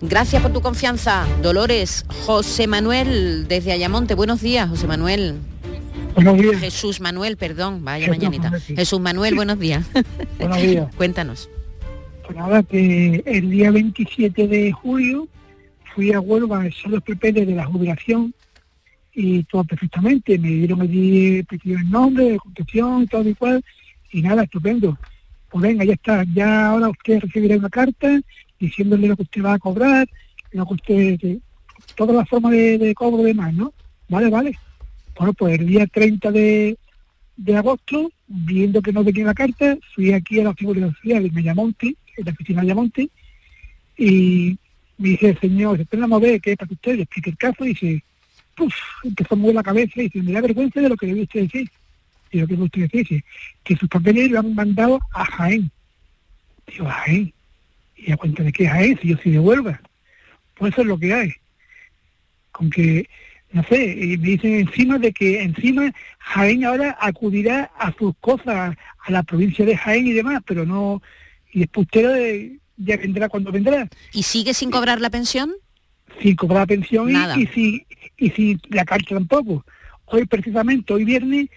Gracias por tu confianza, Dolores. José Manuel desde Ayamonte. Buenos días, José Manuel. Buenos días. Jesús Manuel, perdón, vaya Jesús mañanita. Manuel. Jesús Manuel, buenos días. Buenos días. Cuéntanos. Pues nada, que el día 27 de julio fui a Huelva hacer los papeles de la jubilación y todo perfectamente. Me dieron allí el nombre, de concesión y todo igual. Y nada, estupendo. Pues venga, ya está. Ya ahora usted recibirá una carta diciéndole lo que usted va a cobrar, lo que usted... que- toda la forma de, cobro y demás, ¿no? Vale, vale. Bueno, pues el día 30 de, de agosto, viendo que no venía la carta, fui aquí a la Seguridad Social de Mellamonte, en la oficina de Mellamonte, y me dice el señor, espera a ver qué es para usted, le expliqué el caso y dice, puf, empezó a mover la cabeza y dice, me da vergüenza de lo que debe usted decir. Y lo que usted decir, dice, que sus papeles lo han mandado a Jaén. Digo, ¿a Jaén. Y a cuenta de que es Jaén, si yo soy de Huelva. Pues eso es lo que hay. Con que, no sé, y me dicen encima de que encima Jaén ahora acudirá a sus cosas, a la provincia de Jaén y demás, pero no, y después usted ya vendrá cuando vendrá. ¿Y sigue sin cobrar la pensión? Sin cobrar la pensión y, Nada. y si y si la carta tampoco. Hoy precisamente, hoy viernes,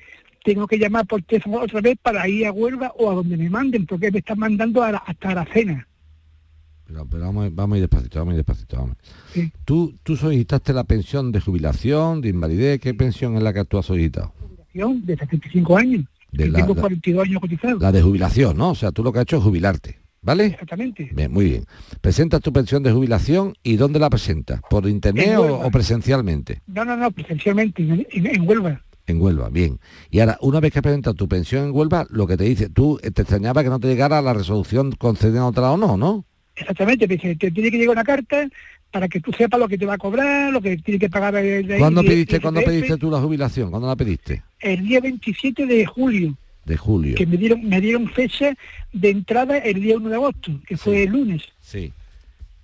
tengo que llamar por teléfono otra vez para ir a Huelva o a donde me manden, porque me están mandando a la- hasta la cena. Pero, pero vamos, a- vamos a ir despacito, vamos a ir despacito. Vamos. ¿Tú, ¿Tú solicitaste la pensión de jubilación, de invalidez? ¿Qué pensión es la que tú has solicitado? De 75 años. De y la- tengo la- 42 años cotizados. La de jubilación, ¿no? O sea, tú lo que has hecho es jubilarte, ¿vale? Exactamente. Bien, muy bien. Presentas tu pensión de jubilación y ¿dónde la presentas? ¿Por internet o, presencialmente? No, no, no, presencialmente, en, en- en Huelva. En Huelva, bien. Y ahora, una vez que presentas tu pensión en Huelva, lo que te dice, tú eh, te extrañaba que no te llegara la resolución concediéndola o no, ¿no? Exactamente, me dice, te tiene que llegar una carta para que tú sepas lo que te va a cobrar, lo que tiene que pagar el, el- ¿Cuándo pediste, el ¿cuándo pediste tú la jubilación? ¿Cuándo la pediste? El día 27 de julio, De julio. que me dieron, me dieron fecha de entrada el día 1 de agosto, que fue el lunes. Sí.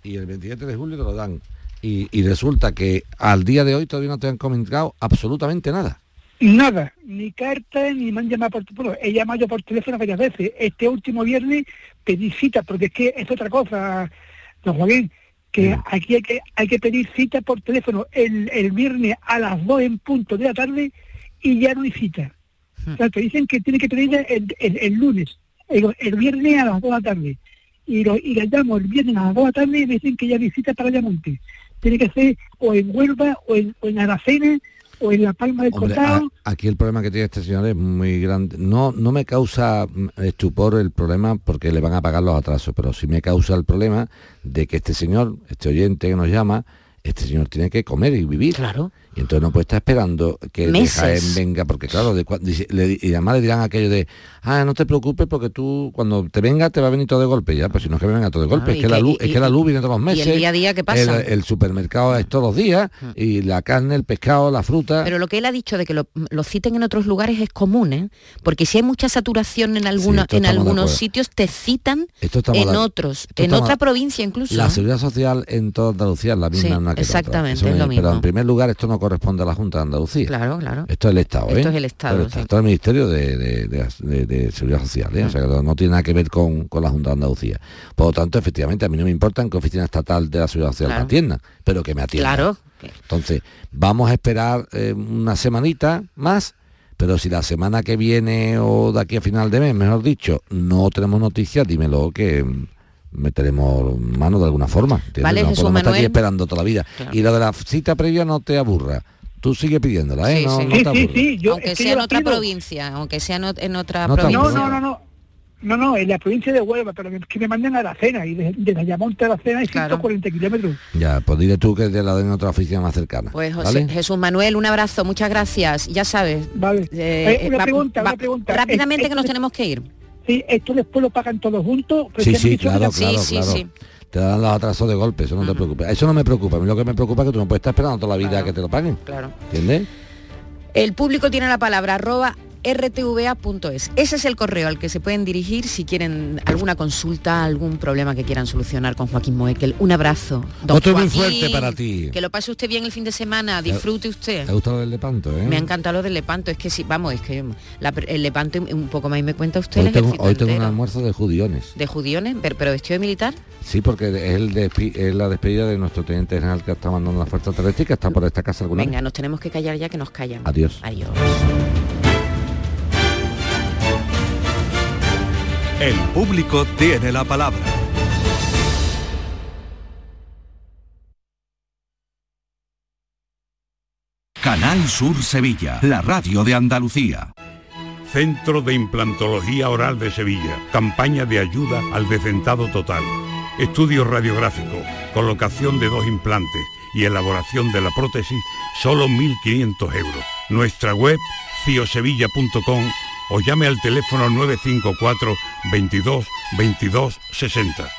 Y el 27 de julio te lo dan. Y, y resulta que al día de hoy todavía no te han comunicado absolutamente nada. Nada, ni carta, ni me han llamado por teléfono. He llamado yo por teléfono varias veces. Este último viernes pedí cita, porque es que es otra cosa, don Joaquín, que aquí hay que, hay que pedir cita por teléfono el, el viernes a las 2 en punto de la tarde y ya no hay cita. O sea, te dicen que tiene que pedir el, el- el lunes, el, el viernes a las 2 de la tarde. Y, lo, y la llamo el viernes a las 2 de la tarde y me dicen que ya cita para Ayamonte. Tiene que ser o en Huelva, o en, o en Aracena, o en La Palma del Hombre, a- aquí el problema que tiene este señor es muy grande. No, no me causa mm, estupor el problema porque le van a pagar los atrasos, pero sí me causa el problema de que este señor, este oyente que nos llama, este señor tiene que comer y vivir. Claro. Y entonces no puede estar esperando que de Meses. Jaén venga, porque claro, de, le- y además le dirán aquello de, ah, no te preocupes porque tú cuando te venga te va a venir todo de golpe, ya, pues si no es que me venga todo de golpe, es que, la que- luz, y- es que la luz viene todos los y el meses. día a día, ¿qué pasa? El, el supermercado es todos los días y la carne, el pescado, la fruta. Pero lo que él ha dicho de que lo, lo citen en otros lugares es común, ¿eh? Porque si hay mucha saturación en, algunos en algunos sitios, te citan Esto en otros, esto en otra provincia incluso. La seguridad social en toda Andalucía es la misma Sí, en una que exactamente, es lo Pero mismo. en primer lugar esto no corresponde a la Junta de Andalucía. Claro, claro. Esto es el Estado, ¿eh? Esto es el Estado, Esto, sí. esto es el Ministerio de, de- de- de- de Seguridad Social, ¿eh? O sea, que no, tiene nada que ver con, con la Junta de Andalucía. Por lo tanto, efectivamente, a mí no me importa en qué oficina estatal de la Seguridad Social Claro. me atiendan, pero que me atiendan. Claro. Entonces, vamos a esperar eh, una semanita más, pero si la semana que viene o de aquí a final de mes, mejor dicho, no tenemos noticias, dímelo que meteremos mano de alguna forma. ¿entiendes? Vale, no Jesús podemos estar aquí Manuel. esperando toda la vida. Claro. Y lo de la cita previa no te aburra. Tú sigue pidiéndola, ¿eh? Sí, no, sí. no te aburra. aunque es que sea yo en otra pido. provincia, aunque sea en, ot- en otra No provincia. No, no, no, no. No, no, en la provincia de Huelva, pero que me manden a la cena y de, de Ayamonte a la cena hay 140 kilómetros. Ya, pues dile tú que te la den en otra oficina más cercana. Pues José- ¿vale? Jesús Manuel, un abrazo, muchas gracias. Ya sabes. Vale. eh, Eh, una va- pregunta, va- una pregunta. Rápidamente Eh, que nos eh, tenemos que ir. Sí, esto después lo pagan todos juntos. pero Sí, sí, claro, la- claro, claro. Te dan los atrasos de golpe, eso no te preocupa. Eso no me preocupa. A mí lo que me preocupa es que tú no puedes estar esperando toda la vida que te lo paguen. Claro. ¿Entiendes? El público tiene la palabra arroba rtva.es. Ese es el correo al que se pueden dirigir si quieren alguna consulta, algún problema que quieran solucionar con Joaquín Moekel. Un abrazo. don Otro muy Joaquín. fuerte para ti. Que lo pase usted bien el fin de semana, disfrute usted. ¿Te ha gustado el Lepanto, eh? Me ha encantado lo del Lepanto, es que sí, vamos, es que la- el Lepanto un poco más y me cuenta usted Hoy tengo, ejército hoy tengo un almuerzo de judiones. de judiones, pero, pero vestido de militar. Sí, porque es, el despi- es la despedida de nuestro teniente general que está mandando la fuerza terrestre que está por esta casa alguna Venga, vez. nos tenemos que callar ya que nos callan. Adiós. Adiós. El público tiene la palabra. Canal Sur Sevilla, la radio de Andalucía. Centro de Implantología Oral de Sevilla. Campaña de ayuda al decentado total. Estudio radiográfico, colocación de dos implantes y elaboración de la prótesis, solo 1.500 euros. nuestra web ciosevilla.com o llame al teléfono 954 22 22 60.